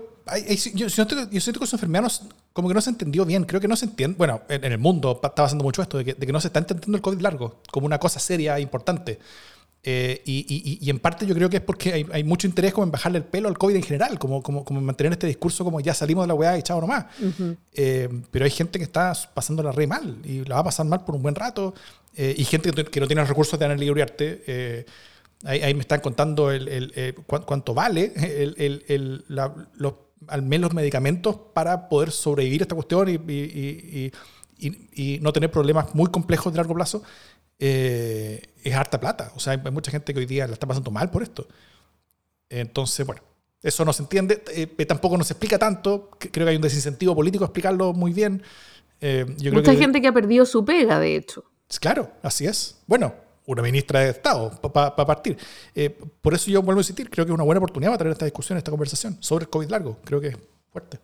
yo, siento, que con sus enfermedad como que no se entendió bien. Creo que no se entiende. Bueno, en, el mundo está pasando mucho esto, de que, no se está entendiendo el COVID largo como una cosa seria e importante. Eh, y, en parte yo creo que es porque hay, mucho interés como en bajarle el pelo al COVID en general, como, como, como en mantener este discurso como ya salimos de la weá y chao nomás. Eh, pero hay gente que está pasándola re mal y la va a pasar mal por un buen rato. Eh, y gente que, no tiene los recursos de analizar arte. Ahí, me están contando el, eh, cuánto vale el, al menos los medicamentos para poder sobrevivir a esta cuestión y, no tener problemas muy complejos de largo plazo. Eh, es harta plata. O sea, hay mucha gente que hoy día la está pasando mal por esto. Entonces, bueno, eso no se entiende. Eh, tampoco nos explica tanto. Creo que hay un desincentivo político a explicarlo muy bien.
Mucha gente que ha perdido su pega, de hecho.
Claro, así es. Bueno, una ministra de Estado para partir. Eh, por eso yo vuelvo a insistir, creo que es una buena oportunidad para tener esta discusión, esta conversación sobre el COVID largo. Creo que es fuerte.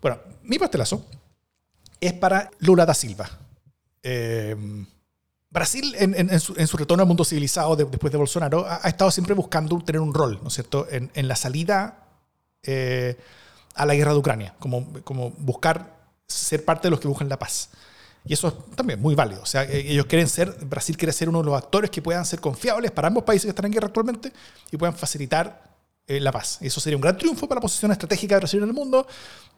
Bueno, mi pastelazo es para Lula da Silva. Eh, Brasil, en, su, retorno al mundo civilizado después de Bolsonaro, ha, estado siempre buscando tener un rol, ¿no es cierto?, en, la salida eh, a la guerra de Ucrania, como, como buscar ser parte de los que buscan la paz. Y eso es también muy válido. O sea, eh, ellos quieren ser, Brasil quiere ser uno de los actores que puedan ser confiables para ambos países que están en guerra actualmente y puedan facilitar eh, la paz. Y eso sería un gran triunfo para la posición estratégica de Brasil en el mundo,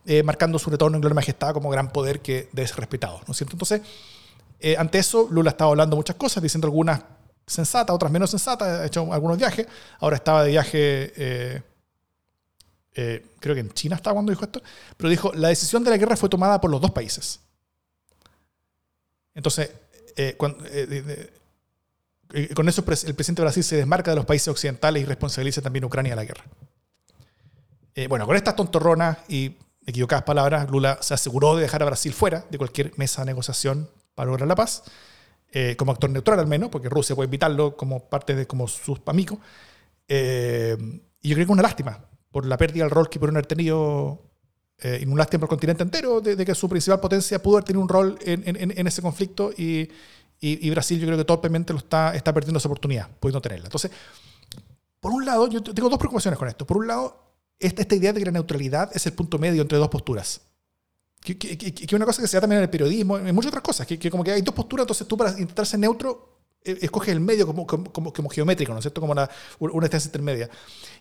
eh, marcando su retorno en gloria y majestad como gran poder que debe ser respetado. ¿no es? Entonces, ante eso, Lula estaba hablando muchas cosas, diciendo algunas sensatas, otras menos sensatas, ha hecho algunos viajes. Ahora estaba de viaje. creo que en China estaba cuando dijo esto, pero dijo, la decisión de la guerra fue tomada por los dos países. Entonces, eh, eh, eh, con eso el presidente de Brasil se desmarca de los países occidentales y responsabiliza también a Ucrania de la guerra. bueno, con estas tontorronas y equivocadas palabras, Lula se aseguró de dejar a Brasil fuera de cualquier mesa de negociación para lograr la paz, como actor neutral al menos, porque Rusia puede invitarlo como parte de como sus amigos. y yo creo que es una lástima por la pérdida del rol que pudieron haber tenido eh, y un lástima por el continente entero de, que su principal potencia pudo haber tenido un rol en, en, ese conflicto y, y, Brasil yo creo que torpemente lo está, está perdiendo esa oportunidad, pudiendo tenerla. Entonces, por un lado, yo tengo dos preocupaciones con esto. Por un lado, esta, esta idea de que la neutralidad es el punto medio entre dos posturas. Que, es una cosa que se da también en el periodismo, en muchas otras cosas, que, que como que hay dos posturas, entonces tú para intentar ser neutro escoge el medio como, como, como, geométrico, ¿no es cierto? Como una, una estancia intermedia.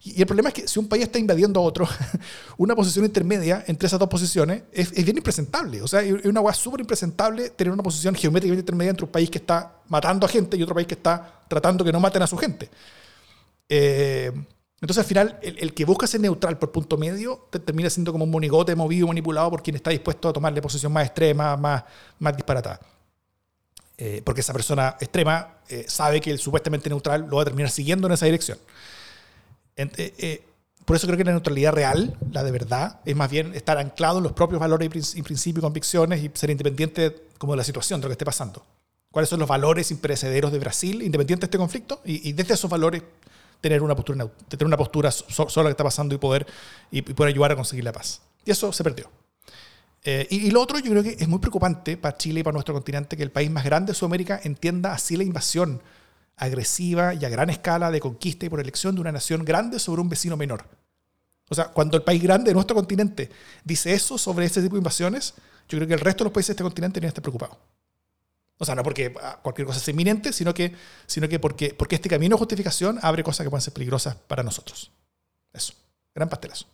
Y, el problema es que si un país está invadiendo a otro, una posición intermedia entre esas dos posiciones es, es bien impresentable. O sea, es una hueá súper impresentable tener una posición geométrica intermedia entre un país que está matando a gente y otro país que está tratando que no maten a su gente. Eh, entonces, al final, el, que busca ser neutral por punto medio termina siendo como un monigote movido, manipulado por quien está dispuesto a tomarle posición más extrema, más, más disparatada. Eh, porque esa persona extrema eh, sabe que el supuestamente neutral lo va a terminar siguiendo en esa dirección. Eh, por eso creo que la neutralidad real, la de verdad, es más bien estar anclado en los propios valores y principios y convicciones y ser independiente como de la situación, de lo que esté pasando. ¿Cuáles son los valores imperecederos de Brasil, independiente de este conflicto? Y, desde esos valores tener una postura, tener una postura sobre lo que está pasando y poder, y poder ayudar a conseguir la paz. Y eso se perdió. Eh, y, lo otro, yo creo que es muy preocupante para Chile y para nuestro continente que el país más grande de Sudamérica entienda así la invasión agresiva y a gran escala de conquista y por elección de una nación grande sobre un vecino menor. O sea, cuando el país grande de nuestro continente dice eso sobre este tipo de invasiones, yo creo que el resto de los países de este continente deberían estar preocupados. O sea, no porque ah, cualquier cosa sea inminente, sino que, sino que porque, porque este camino de justificación abre cosas que pueden ser peligrosas para nosotros. Eso. Gran pastelazo.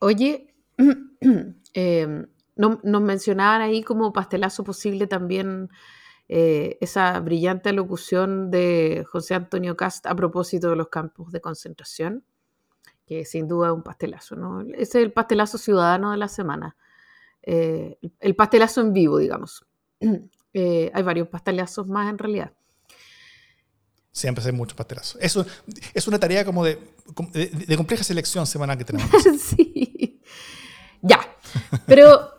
Oye, eh, nos mencionaban ahí como pastelazo posible también eh, esa brillante alocución de José Antonio Cast a propósito de los campos de concentración, que sin duda es un pastelazo, ¿no? Ese es el pastelazo ciudadano de la semana, eh, el pastelazo en vivo, digamos. Eh, hay varios pastelazos más en realidad.
Siempre hay muchos pastelazos. Eso es una tarea como de, de compleja selección semanal que tenemos.
sí. Ya. Pero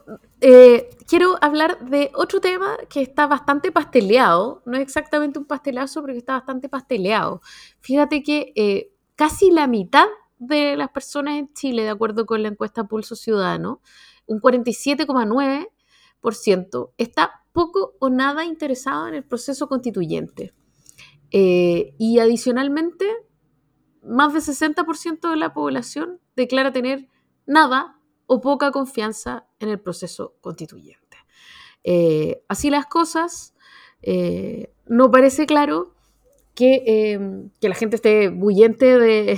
eh, quiero hablar de otro tema que está bastante pasteleado. No es exactamente un pastelazo, pero que está bastante pasteleado. Fíjate que eh, casi la mitad de las personas en Chile, de acuerdo con la encuesta Pulso Ciudadano, un 47,9%, está poco o nada interesado en el proceso constituyente. Eh, y adicionalmente, más del 60% de la población declara tener nada o poca confianza en el proceso constituyente. Eh, así las cosas, eh, no parece claro em, que, la gente esté bullente de,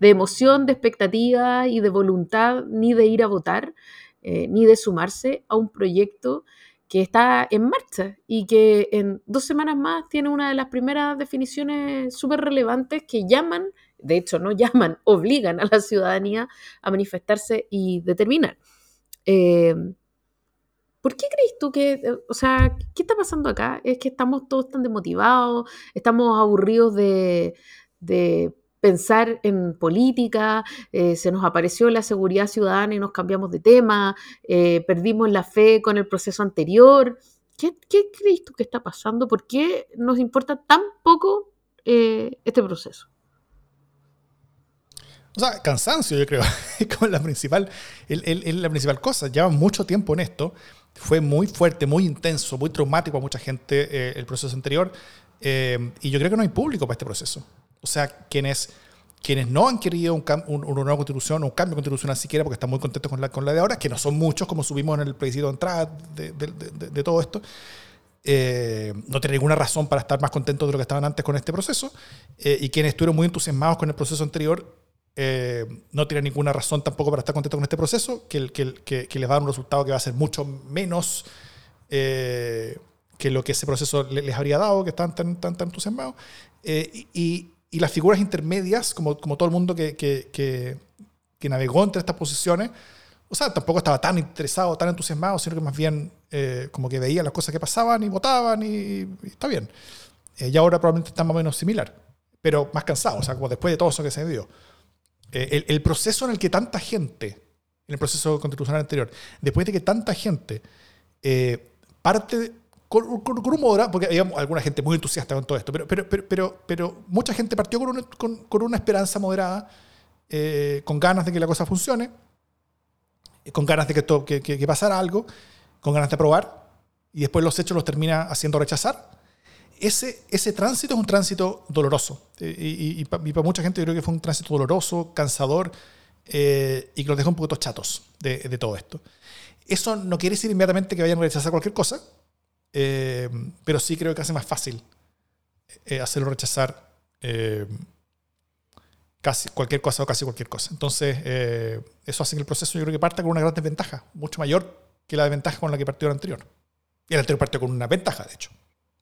emoción, de expectativa y de voluntad, ni de ir a votar, ni de sumarse a un proyecto que está en marcha y que en dos semanas más tiene una de las primeras definiciones súper relevantes que llaman de hecho no llaman, obligan a la ciudadanía a manifestarse y determinar. Eh, ¿Por qué crees tú que, o sea, qué está pasando acá? Es que estamos todos tan desmotivados, estamos aburridos de, pensar en política, eh, se nos apareció la seguridad ciudadana y nos cambiamos de tema, eh, perdimos la fe con el proceso anterior. ¿Qué, crees tú que está pasando? ¿Por qué nos importa tan poco este proceso?
O sea, cansancio, yo creo, es como la principal, la principal cosa. Lleva mucho tiempo en esto. Fue muy fuerte, muy intenso, muy traumático a mucha gente eh, el proceso anterior. Eh, y yo creo que no hay público para este proceso. O sea, quienes, quienes no han querido un, una nueva constitución, un cambio constitucional siquiera, porque están muy contentos con la, con la de ahora, que no son muchos, como subimos en el plebiscito de entrada de, de, todo esto, eh, no tienen ninguna razón para estar más contentos de lo que estaban antes con este proceso. y quienes estuvieron muy entusiasmados con el proceso anterior eh, no tiene ninguna razón tampoco para estar contento con este proceso, que, que, que, les va a dar un resultado que va a ser mucho menos eh, que lo que ese proceso les habría dado, que están tan, tan, tan entusiasmados. Eh, y, y, las figuras intermedias, como, como todo el mundo que, que, navegó entre estas posiciones, o sea, tampoco estaba tan interesado, tan entusiasmado, sino que más bien como que veía las cosas que pasaban y votaban y, está bien. y ahora probablemente está más o menos similar, pero más cansado, o sea, como después de todo eso que se dio. Eh, el, proceso en el que tanta gente, en el proceso constitucional anterior, después de que tanta gente eh, parte con, un moderado, porque había alguna gente muy entusiasta con todo esto, pero, pero, pero, pero, mucha gente partió con una, con, una esperanza moderada, eh, con ganas de que la cosa funcione, con ganas de que, que, que pasara algo, con ganas de aprobar, y después los hechos los termina haciendo rechazar ese, ese tránsito es un tránsito doloroso. Y, para mucha gente yo creo que fue un tránsito doloroso, cansador, eh, y que los dejó un poquito chatos de, de, todo esto. Eso no quiere decir inmediatamente que vayan a rechazar cualquier cosa, eh, pero sí creo que hace más fácil eh, hacerlo rechazar casi cualquier cosa o casi cualquier cosa. Entonces, eso hace que el proceso yo creo que parta con una gran desventaja, mucho mayor que la desventaja con la que partió el anterior. Y el anterior partió con una ventaja, de hecho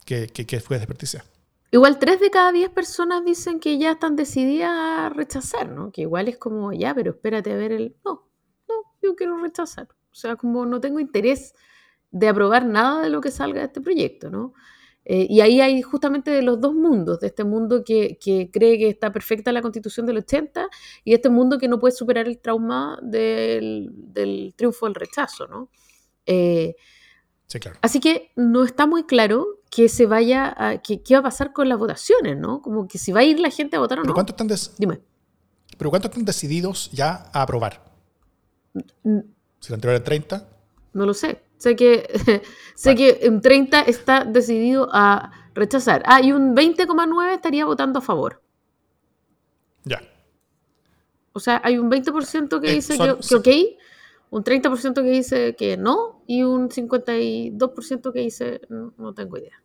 que, que, fue desperdiciar.
Igual tres de cada diez personas dicen que ya están decididas a rechazar, ¿no? Que igual es como, ya, pero espérate a ver el... No, no, yo quiero rechazar. O sea, como no tengo interés de aprobar nada de lo que salga de este proyecto, ¿no? Eh, y ahí hay justamente de los dos mundos, de este mundo que, que, cree que está perfecta la constitución del 80 y este mundo que no puede superar el trauma del, del triunfo del rechazo, ¿no? Eh,
sí, claro.
Así que no está muy claro que se vaya a, que, qué va a pasar con las votaciones, ¿no? Como que si va a ir la gente a votar o
¿Pero
no.
¿cuántos están Dime. ¿Pero cuántos están decididos ya a aprobar? Si el anterior era 30.
No lo sé. Sé que, sé que un 30 está decidido a rechazar. Ah, y un 20,9 estaría votando a favor.
Ya.
O sea, hay un 20% que
Eh,
dice
son-
que, que ok, un 30% que dice que no y un 52% que dice "No- no tengo idea.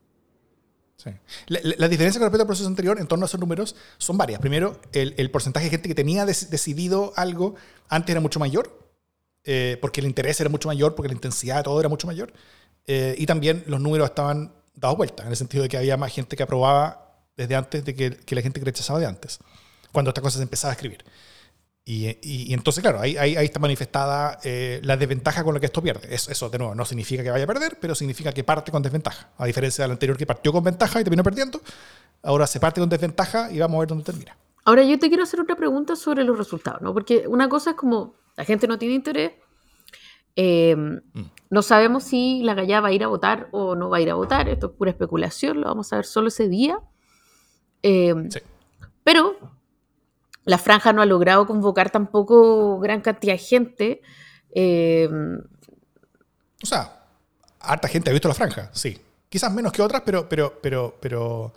Sí. La, la- la diferencia con respecto al proceso anterior en torno a esos números son varias. Primero, el, el porcentaje de gente que tenía des- decidido algo antes era mucho mayor, eh, porque el interés era mucho mayor, porque la intensidad de todo era mucho mayor. eh, y también los números estaban dados vuelta, en el sentido de que había más gente que aprobaba desde antes de que, que la gente que rechazaba de antes, cuando esta cosa se empezaba a escribir. Y, y- y entonces, claro, ahí, ahí, ahí está manifestada eh, la desventaja con la que esto pierde. Eso, eso, de nuevo, no significa que vaya a perder, pero significa que parte con desventaja. A diferencia del anterior que partió con ventaja y terminó perdiendo, ahora se parte con desventaja y vamos a ver dónde termina.
Ahora yo te quiero hacer otra pregunta sobre los resultados, ¿no? Porque una cosa es como la gente no tiene interés, eh, no sabemos si la gallá va a ir a votar o no va a ir a votar, esto es pura especulación, lo vamos a ver solo ese día. Eh,
Sí.
Pero la franja no ha logrado convocar tampoco gran cantidad de gente. eh,
O sea, harta gente ha visto la franja, sí. Quizás menos que otras, pero, pero, pero, pero,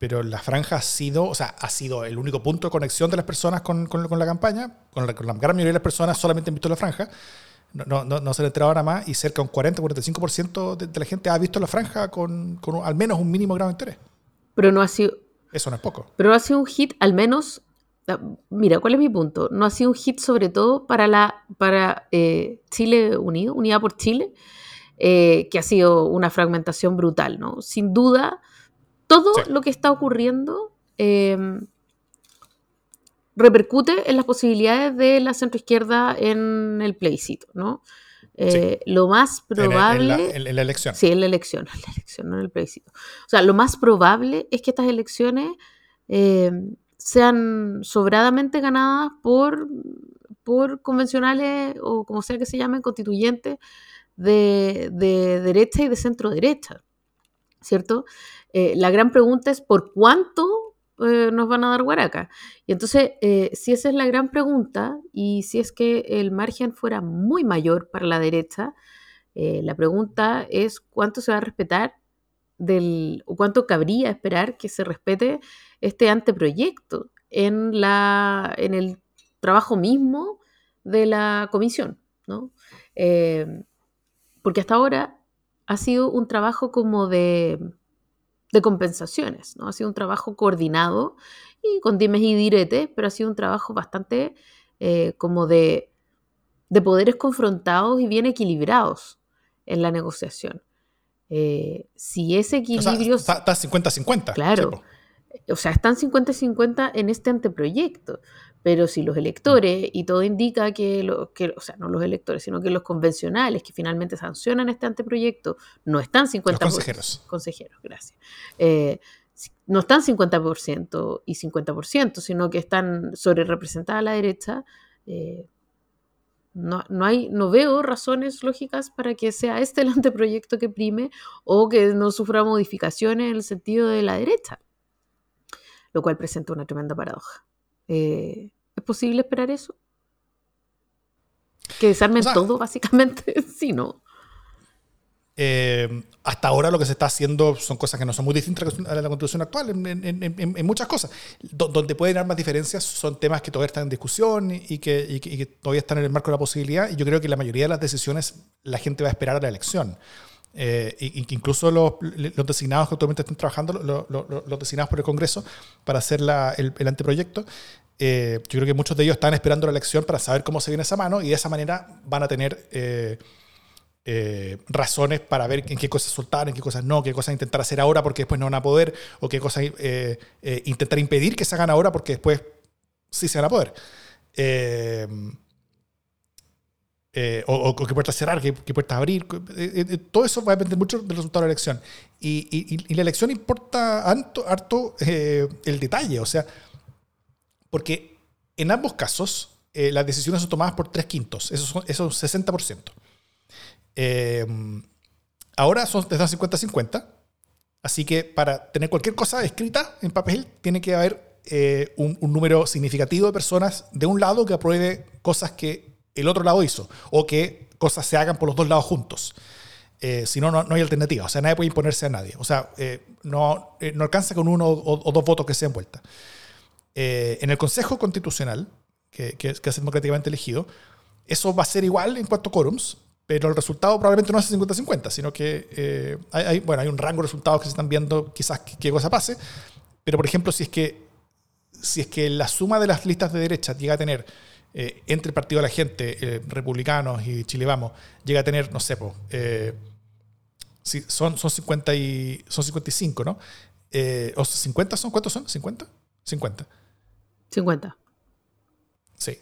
pero la franja ha sido, o sea, ha sido el único punto de conexión de las personas con, con- con la campaña. Con la, con la gran mayoría de las personas solamente han visto la franja. No, no, no, se le ha enterado nada más y cerca de un 40-45% de, de la gente ha visto la franja con, con al menos un mínimo grado de interés.
pero no ha sido,
Eso no es poco.
pero no ha sido un hit, al menos. ah, Mira, ¿cuál es mi punto? No ha sido un hit sobre todo para la para eh, Chile Unido, Unidad por Chile, eh, que ha sido una fragmentación brutal, ¿no? Sin duda, todo
Sí.
lo que está ocurriendo eh, repercute en las posibilidades de la centroizquierda en el plebiscito, ¿no? Eh, Lo más
En, en
probable...
la, en- en la elección.
Sí, en la elección, en la elección, no en el plebiscito. O sea, lo más probable es que estas elecciones eh, sean sobradamente ganadas por, por convencionales o como sea que se llamen, constituyentes de, de derecha y de centro derecha, ¿cierto? Eh, la gran pregunta es por cuánto eh, nos van a dar Guaraca. Y entonces, eh, si esa es la gran pregunta y si es que el margen fuera muy mayor para la derecha, la pregunta es cuánto se va a respetar del, o cuánto cabría esperar que se respete este anteproyecto en, la, en el trabajo mismo de la comisión, ¿no? Porque hasta ahora ha sido un trabajo como de, de compensaciones, ¿no? Ha sido un trabajo coordinado y con dimes y diretes, pero ha sido un trabajo bastante eh, como de, de poderes confrontados y bien equilibrados en la negociación. Eh, si ese
O sea,
equilibrio...
está está 50-50.
Claro. o sea, están 50-50 en este anteproyecto, pero si los electores, y todo indica que, lo- que, o sea, no los electores, sino que los convencionales que finalmente sancionan este anteproyecto, no están 50%.
Los consejeros.
Consejeros, gracias. Eh, no están 50% y 50%, sino que están sobre representada a la derecha. eh, no, no, hay, no veo razones lógicas para que sea este el anteproyecto que prime o que no sufra modificaciones en el sentido de la derecha lo cual presenta una tremenda paradoja. Eh, ¿Es posible esperar eso? Que desarmen
O sea,
todo, básicamente, sí, ¿no?
Eh, hasta ahora lo que se está haciendo son cosas que no son muy distintas a la constitución actual en, en- en- en- en muchas cosas. Do- donde pueden haber más diferencias son temas que todavía están en discusión y que, y que- y que todavía están en el marco de la posibilidad. Y yo creo que la mayoría de las decisiones la gente va a esperar a la elección. Eh, y, incluso los, los designados que actualmente están trabajando, lo- lo- lo- los designados por el Congreso para hacer la- el, el anteproyecto, eh, yo creo que muchos de ellos están esperando la elección para saber cómo se viene esa mano y de esa manera van a tener eh, eh, razones para ver en qué cosas soltar, en qué cosas no, qué cosas intentar hacer ahora porque después no van a poder, o qué cosas eh, eh, intentar impedir que se hagan ahora porque después sí se van a poder. Eh, o, o qué puertas cerrar, qué, qué puertas abrir. Todo eso va a depender mucho del resultado de la elección. Y, y- y la elección importa harto, harto el detalle, o sea, porque en ambos casos eh, las decisiones son tomadas por tres quintos, eso, son, es un 60%. Eh, ahora son, están 50-50, así que para tener cualquier cosa escrita en papel tiene que haber eh, un, un número significativo de personas de un lado que apruebe cosas que el otro lado hizo, o que cosas se hagan por los dos lados juntos. Eh, si no, no hay alternativa. O sea, nadie puede imponerse a nadie. O sea, eh, no, eh, no alcanza con uno o, dos votos que sean vueltas. En el Consejo Constitucional, que, que, es democráticamente elegido, eso va a ser igual en cuanto a quórums, pero el resultado probablemente no es 50-50, sino que hay, bueno, hay un rango de resultados que se están viendo quizás qué cosa pase. Pero, por ejemplo, si es que, si es que la suma de las listas de derecha llega a tener entre el Partido de la Gente, republicanos y Chile Vamos, llega a tener, no sé, Sí, son, son, 50 y, son 55, ¿no? Eh, ¿O 50 son? ¿Cuántos son? ¿50? 50.
50.
Sí.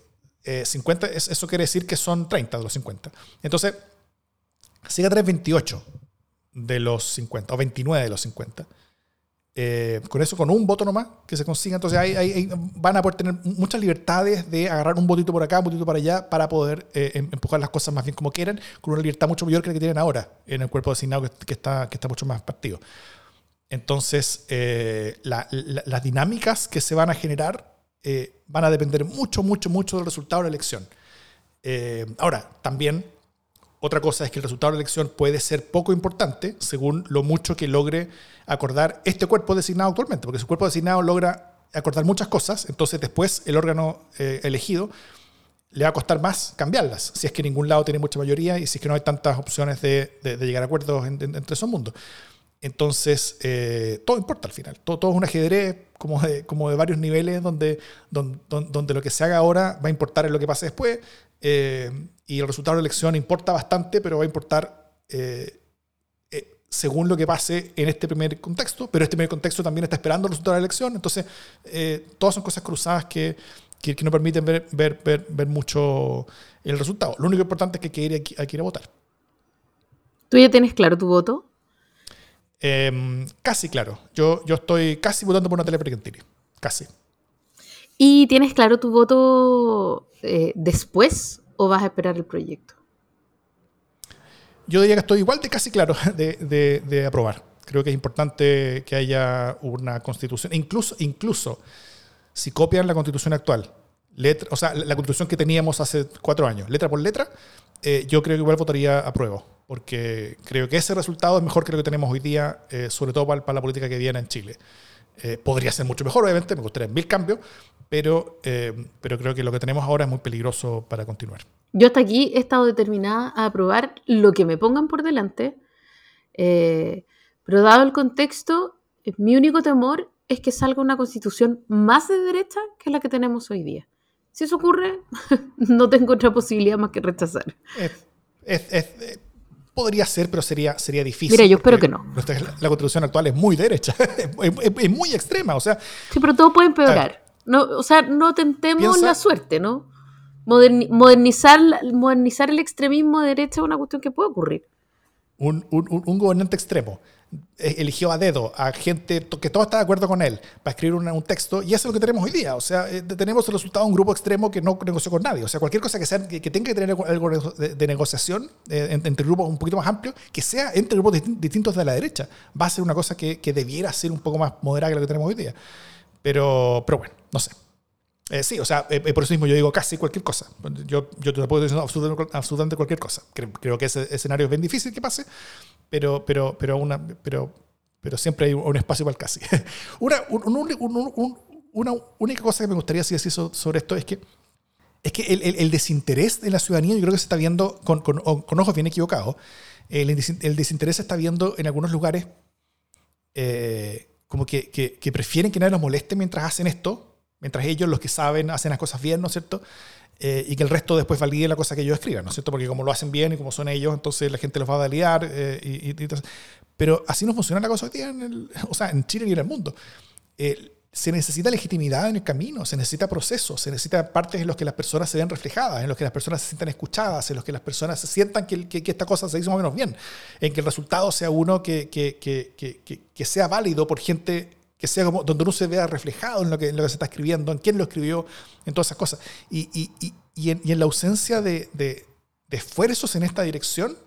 50, eh, eso quiere decir que son 30 de los 50. Entonces, si a tener 28 de los 50, o 29 de los 50. Eh, con eso, con un voto nomás que se consiga, entonces ahí, van a poder tener muchas libertades de agarrar un votito por acá, un votito para allá, para poder eh, em, empujar las cosas más bien como quieran, con una libertad mucho mayor que la que tienen ahora en el cuerpo designado que, está, que está mucho más partido. Entonces, eh, las dinámicas que se van a generar van a depender mucho, mucho, mucho del resultado de la elección. ahora, también otra cosa es que el resultado de la elección puede ser poco importante según lo mucho que logre acordar este cuerpo designado actualmente, porque su cuerpo designado logra acordar muchas cosas, entonces después el órgano eh, elegido le va a costar más cambiarlas, si es que ningún lado tiene mucha mayoría y si es que no hay tantas opciones de, llegar a acuerdos entre esos mundos. Entonces, eh, todo importa al final. Todo, es un ajedrez como de, como de varios niveles donde, lo que se haga ahora va a importar en lo que pase después. Eh, y el resultado de la elección importa bastante, pero va a importar eh, según lo que pase en este primer contexto. Pero este primer contexto también está esperando el resultado de la elección. Entonces, todas son cosas cruzadas que, no permiten ver, mucho el resultado. Lo único importante es que hay hay que ir a votar.
¿Tú ya tienes claro tu voto?
Em, casi claro. Yo, yo estoy casi votando por Natalia Pergentini. Casi.
¿Y tienes claro tu voto eh, después o vas a esperar el proyecto?
Yo diría que estoy igual de casi claro de, de, aprobar. Creo que es importante que haya una constitución. Incluso, incluso si copian la constitución actual, letra, o sea, la constitución que teníamos hace cuatro años, letra por letra, eh, yo creo que igual votaría a prueba porque creo que ese resultado es mejor que lo que tenemos hoy día, eh, sobre todo para, la política que viene en Chile. Eh, podría ser mucho mejor, obviamente, me gustaría mil cambios, pero, eh, pero creo que lo que tenemos ahora es muy peligroso para continuar.
Yo hasta aquí he estado determinada a aprobar lo que me pongan por delante, pero dado el contexto, mi único temor es que salga una constitución más de derecha que la que tenemos hoy día. Si eso ocurre, no tengo otra posibilidad más que rechazar.
es, Podría ser, pero sería, sería difícil.
Mira, yo espero que no.
La, constitución actual es muy derecha, es, muy extrema, o sea...
Sí, pero todo puede empeorar. No, o sea, no tentemos la suerte, ¿no? modernizar, modernizar el extremismo de derecha es una cuestión que puede ocurrir.
Un, un, un gobernante extremo eh, eligió a dedo a gente que todo está de acuerdo con él para escribir un, texto y eso es lo que tenemos hoy día. O sea, eh, tenemos el resultado de un grupo extremo que no negoció con nadie. O sea, cualquier cosa que, sea, que, tenga que tener algo de, negociación eh, entre grupos un poquito más amplios, que sea entre grupos distintos de la derecha, va a ser una cosa que, que, debiera ser un poco más moderada que lo que tenemos hoy día. Pero, pero bueno, no sé. Sí, o sea, por eso mismo yo digo casi cualquier cosa. Yo, yo te puedo decir absolutamente, cualquier cosa. Creo, creo, que ese escenario es bien difícil que pase, pero, pero, pero, una, pero, pero siempre hay un espacio para el casi. una, una única cosa que me gustaría decir sobre esto es que, es que el, el, desinterés de la ciudadanía yo creo que se está viendo con, con, con ojos bien equivocados. El, el, desinterés se está viendo en algunos lugares eh, como que, que, que, prefieren que nadie los moleste mientras hacen esto, mientras ellos, los que saben, hacen las cosas bien, ¿no es cierto? Eh, y que el resto después valide la cosa que ellos escriban, ¿no es cierto? Porque como lo hacen bien y como son ellos, entonces la gente los va a validar. Eh, y, pero así no funciona la cosa hoy día, en el, o sea, en Chile y en el mundo. Eh, se necesita legitimidad en el camino, se necesita proceso, se necesita partes en los que las personas se ven reflejadas, en los que las personas se sientan escuchadas, en los que las personas se sientan que, que, esta cosa se hizo más o menos bien, en que el resultado sea uno que, que sea válido por gente que sea como donde uno se vea reflejado en lo que, lo que se está escribiendo, en quién lo escribió, en todas esas cosas. Y, y, y, en, en, la ausencia de, esfuerzos en esta dirección,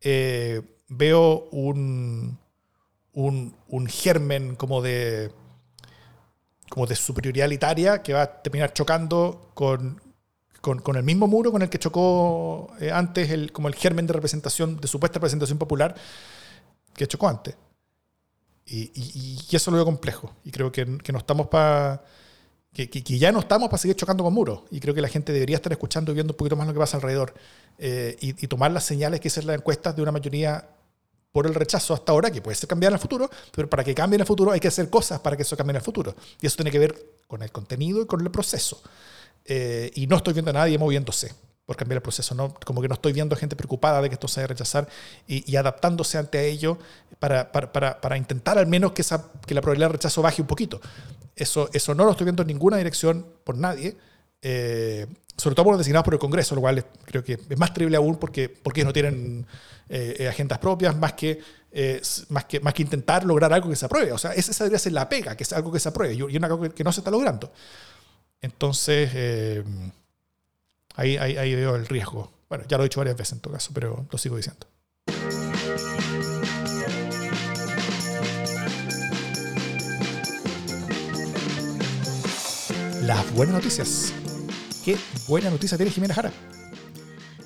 eh, veo un, un, un, germen como de, como de superioridad elitaria que va a terminar chocando con, con, con, el mismo muro con el que chocó eh, antes, el, como el germen de representación, de supuesta representación popular que chocó antes. Y, y, y eso lo veo complejo. Y creo que, que no estamos para. Que, que, ya no estamos para seguir chocando con muros. Y creo que la gente debería estar escuchando y viendo un poquito más lo que pasa alrededor. Eh, y, y, tomar las señales que hacen las encuestas de una mayoría por el rechazo hasta ahora, que puede ser cambiar en el futuro, pero para que cambie en el futuro hay que hacer cosas para que eso cambie en el futuro. Y eso tiene que ver con el contenido y con el proceso. Eh, y no estoy viendo a nadie moviéndose por cambiar el proceso. ¿no? Como que no estoy viendo gente preocupada de que esto se vaya a rechazar y, y adaptándose ante ello para, para, para, para, intentar al menos que, esa, que la probabilidad de rechazo baje un poquito. Eso, eso no lo estoy viendo en ninguna dirección por nadie. Eh, sobre todo por los designados por el Congreso, lo cual creo que es más terrible aún porque, porque no tienen eh, agendas propias más que, eh, más, que, más que intentar lograr algo que se apruebe. O sea, esa debería ser la pega, que es algo que se apruebe, y es algo que, que no se está logrando. Entonces, eh, ahí, ahí, ahí, veo el riesgo. Bueno, ya lo he dicho varias veces en todo caso, pero lo sigo diciendo. Las buenas noticias. ¿Qué buena noticia tiene Jimena Jara?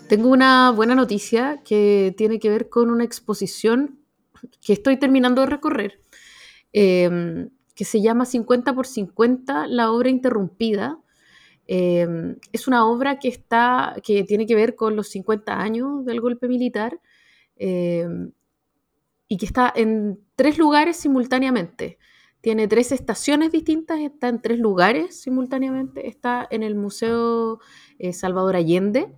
Tengo una buena noticia que tiene que ver con una exposición que estoy terminando de recorrer, eh, que se llama 50 por 50, la obra interrumpida. Eh, es una obra que, está, que tiene que ver con los 50 años del golpe militar eh, y que está en tres lugares simultáneamente. Tiene tres estaciones distintas, está en tres lugares simultáneamente. Está en el Museo eh, Salvador Allende,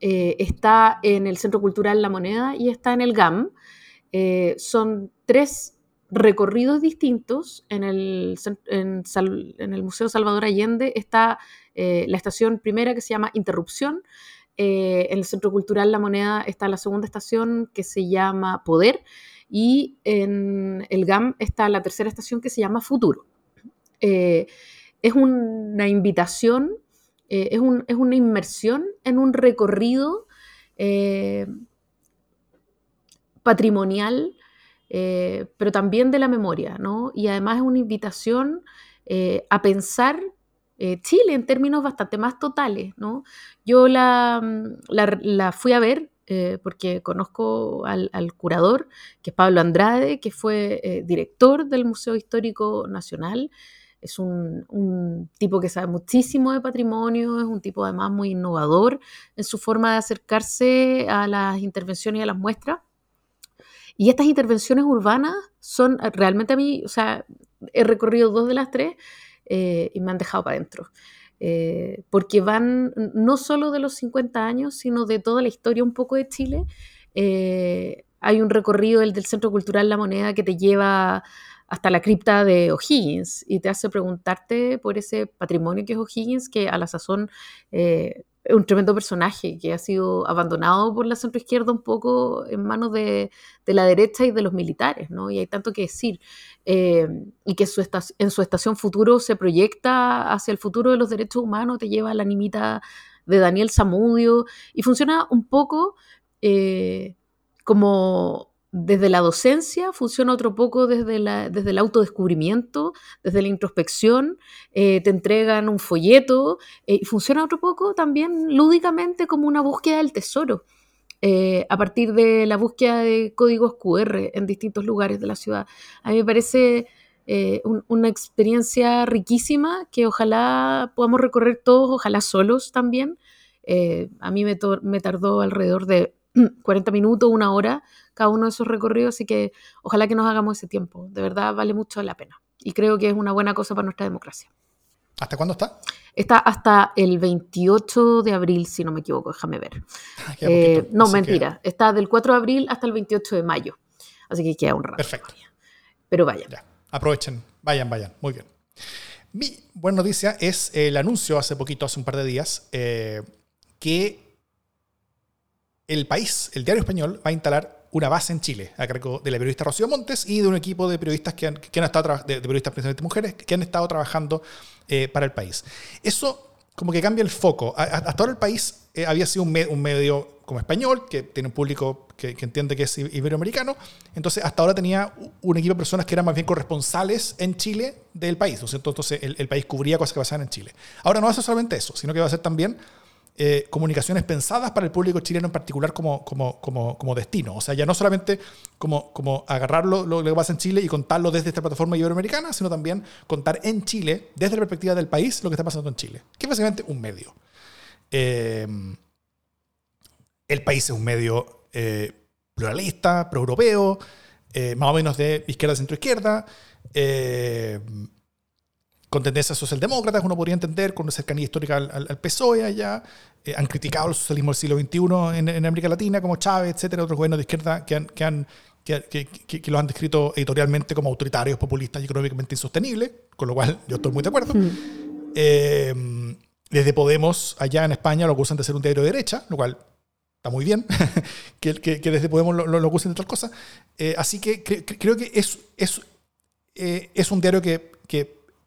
eh, está en el Centro Cultural La Moneda y está en el GAM. Eh, son tres recorridos distintos. En el, en, el, Museo Salvador Allende está eh, la estación primera que se llama Interrupción. Eh, en el Centro Cultural La Moneda está la segunda estación que se llama Poder. Y en el GAM está la tercera estación que se llama Futuro. es una invitación eh, es, un, es, una inmersión en un recorrido eh, patrimonial, eh, pero también de la memoria, ¿no? Y además es una invitación eh, a pensar Chile en términos bastante más totales, ¿no? Yo la, la, la fui a ver porque conozco al, al, curador, que es Pablo Andrade, que fue director del Museo Histórico Nacional es un, un, tipo que sabe muchísimo de patrimonio, es un tipo además muy innovador en su forma de acercarse a las intervenciones y a las muestras. Y estas intervenciones urbanas son realmente a mí, o sea, he recorrido dos de las tres eh, y me han dejado para adentro. Eh, porque van no solo de los 50 años, sino de toda la historia un poco de Chile. Eh, hay un recorrido, el del Centro Cultural La Moneda, que te lleva hasta la cripta de O'Higgins y te hace preguntarte por ese patrimonio que es O'Higgins, que a la sazón eh, un tremendo personaje que ha sido abandonado por la centroizquierda un poco en manos de, de, la derecha y de los militares, ¿no? Y hay tanto que decir. Eh, y que su en su estación futuro se proyecta hacia el futuro de los derechos humanos, te lleva la nimita de Daniel Zamudio y funciona un poco eh, como desde la docencia, funciona otro poco desde, la, desde el autodescubrimiento, desde la introspección, eh, te entregan un folleto eh, y funciona otro poco también lúdicamente como una búsqueda del tesoro. Eh, a partir de la búsqueda de códigos QR en distintos lugares de la ciudad. A mí me parece eh, un, una experiencia riquísima que ojalá podamos recorrer todos, ojalá solos también. A mí me, me tardó alrededor de 40 minutos, una hora cada uno de esos recorridos, así que ojalá que nos hagamos ese tiempo. De verdad vale mucho la pena. Y creo que es una buena cosa para nuestra democracia.
¿Hasta cuándo está?
Está hasta el 28 de abril, si no me equivoco, déjame ver. Ah, eh, no, mentira. Que... Está del 4 de abril hasta el 28 de mayo. Así que queda un rato.
Perfecto.
Pero vayan.
Ya. Aprovechen, vayan, vayan. Muy bien. Mi buena noticia es el anuncio hace poquito, hace un par de días, eh, que el país, el diario español, va a instalar una base en Chile, a cargo de la periodista Rocío Montes y de un equipo de periodistas que han, que han estado, de, de, periodistas principalmente mujeres, que han estado trabajando eh, para el país. Eso como que cambia el foco. Hasta ahora el país eh, había sido un, me, un, medio como español, que tiene un público que, entiende que es iberoamericano, entonces hasta ahora tenía un equipo de personas que eran más bien corresponsales en Chile del país, ¿no? Entonces el, el país cubría cosas que pasaban en Chile. Ahora no va a ser solamente eso, sino que va a ser también eh, comunicaciones pensadas para el público chileno en particular como, como, como, como destino. O sea, ya no solamente como, como agarrar lo, que pasa en Chile y contarlo desde esta plataforma iberoamericana, sino también contar en Chile, desde la perspectiva del país, lo que está pasando en Chile, que es básicamente un medio. Eh, el país es un medio eh, pluralista, pro-europeo, más o menos de izquierda, centro-izquierda con tendencias socialdemócratas, uno podría entender, con una cercanía histórica al, PSOE allá. Eh, han criticado el socialismo del siglo XXI en, América Latina, como Chávez, etcétera, otros gobiernos de izquierda que, han, que, han, que, que, los han descrito editorialmente como autoritarios, populistas y económicamente insostenibles, con lo cual yo estoy muy de acuerdo. Hmm. Eh, desde Podemos, allá en España, lo acusan de ser un diario de derecha, lo cual está muy bien, que, desde Podemos lo, lo, acusen de tal cosa. Eh, así que creo que es, es, es un diario que,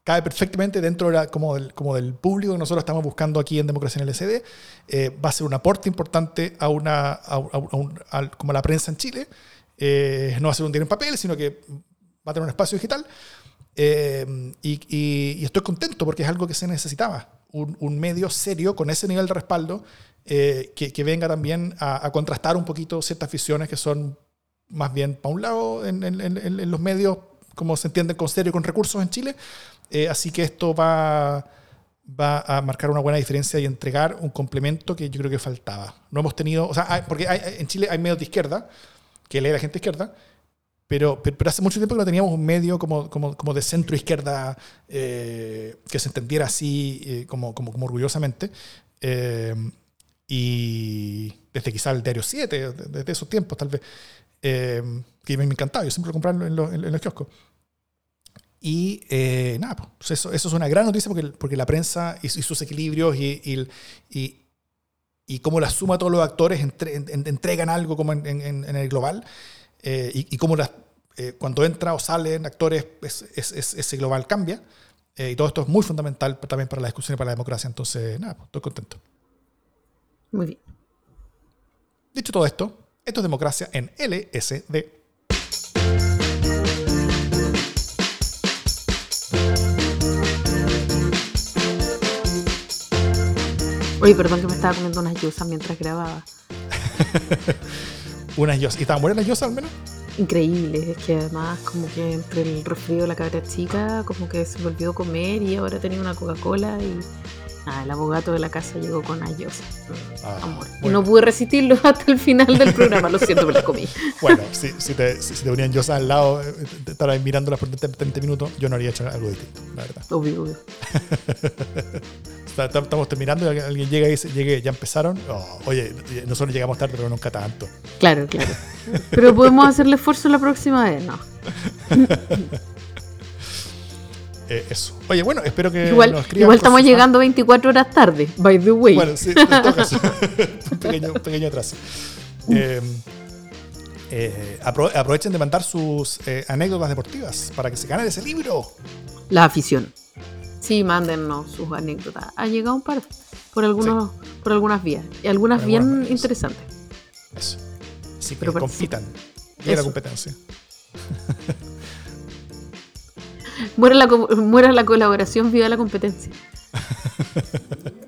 cabe perfectamente dentro de como, del, como del público que nosotros estamos buscando aquí en Democracia en LSD. Eh, va a ser un aporte importante a una, a, como la prensa en Chile. Eh, no va a ser un diario en papel, sino que va a tener un espacio digital. Eh, y, estoy contento porque es algo que se necesitaba. Un, medio serio con ese nivel de respaldo que, que, venga también a, contrastar un poquito ciertas visiones que son más bien, para un lado, en, en, en los medios, como se entienden, con serio, con recursos en Chile, eh, así que esto va, va a marcar una buena diferencia y entregar un complemento que yo creo que faltaba. No hemos tenido, o sea, porque en Chile hay medios de izquierda, que lee la gente izquierda, pero, pero, hace mucho tiempo que no teníamos un medio como, como, como de centro izquierda eh, que se entendiera así eh, como, como, como, orgullosamente. y desde quizá el Diario 7, desde esos tiempos tal vez, que me, encantaba, yo siempre lo compraba en, en los kioscos. Y eh, nada, pues eso, eso, es una gran noticia porque, porque la prensa y, sus equilibrios y, y, y, cómo la suma todos los actores entregan algo como en, en, el global eh, y, cómo las, eh, cuando entra o salen actores ese global cambia. y todo esto es muy fundamental también para la discusión y para la democracia. Entonces, nada, pues, estoy contento.
Muy bien.
Dicho todo esto, esto es democracia en LSD.
Oye, perdón que me estaba comiendo unas yosas mientras grababa.
unas yosas. ¿Y estaban buenas las yosas al menos?
Increíble, es que además como que entre el resfrío de la cabra chica, como que se volvió a comer y ahora tenía una Coca-Cola y nada, el abogado de la casa llegó con ayos. Ah, amor. Y no pude resistirlo hasta el final del programa, lo siento, me la comí.
Bueno, si, si, te, si te ponían yosas al lado, eh, te estar mirándolas por 30 minutos, yo no haría hecho algo distinto, la verdad.
Obvio, obvio.
Estamos terminando y alguien llega y dice, llegué, ya empezaron. Oh, oye, nosotros llegamos tarde, pero nunca tanto.
Claro, claro. Pero podemos hacerle esfuerzo la próxima vez, ¿no?
Eh, eso. Oye, bueno, espero que
igual, nos Igual estamos llegando 24 horas tarde, by the way.
Bueno, sí, en todo caso. un, pequeño, pequeño atraso. Eh, eh, aprovechen de mandar sus anécdotas deportivas para que se ganen ese libro.
La afición. Sí, mándennos sus anécdotas. Ha llegado un par por algunos, por algunas vías. Y algunas bien interesantes.
Eso. Así que compitan. Y la competencia.
muera, la, muera la colaboración, viva la competencia.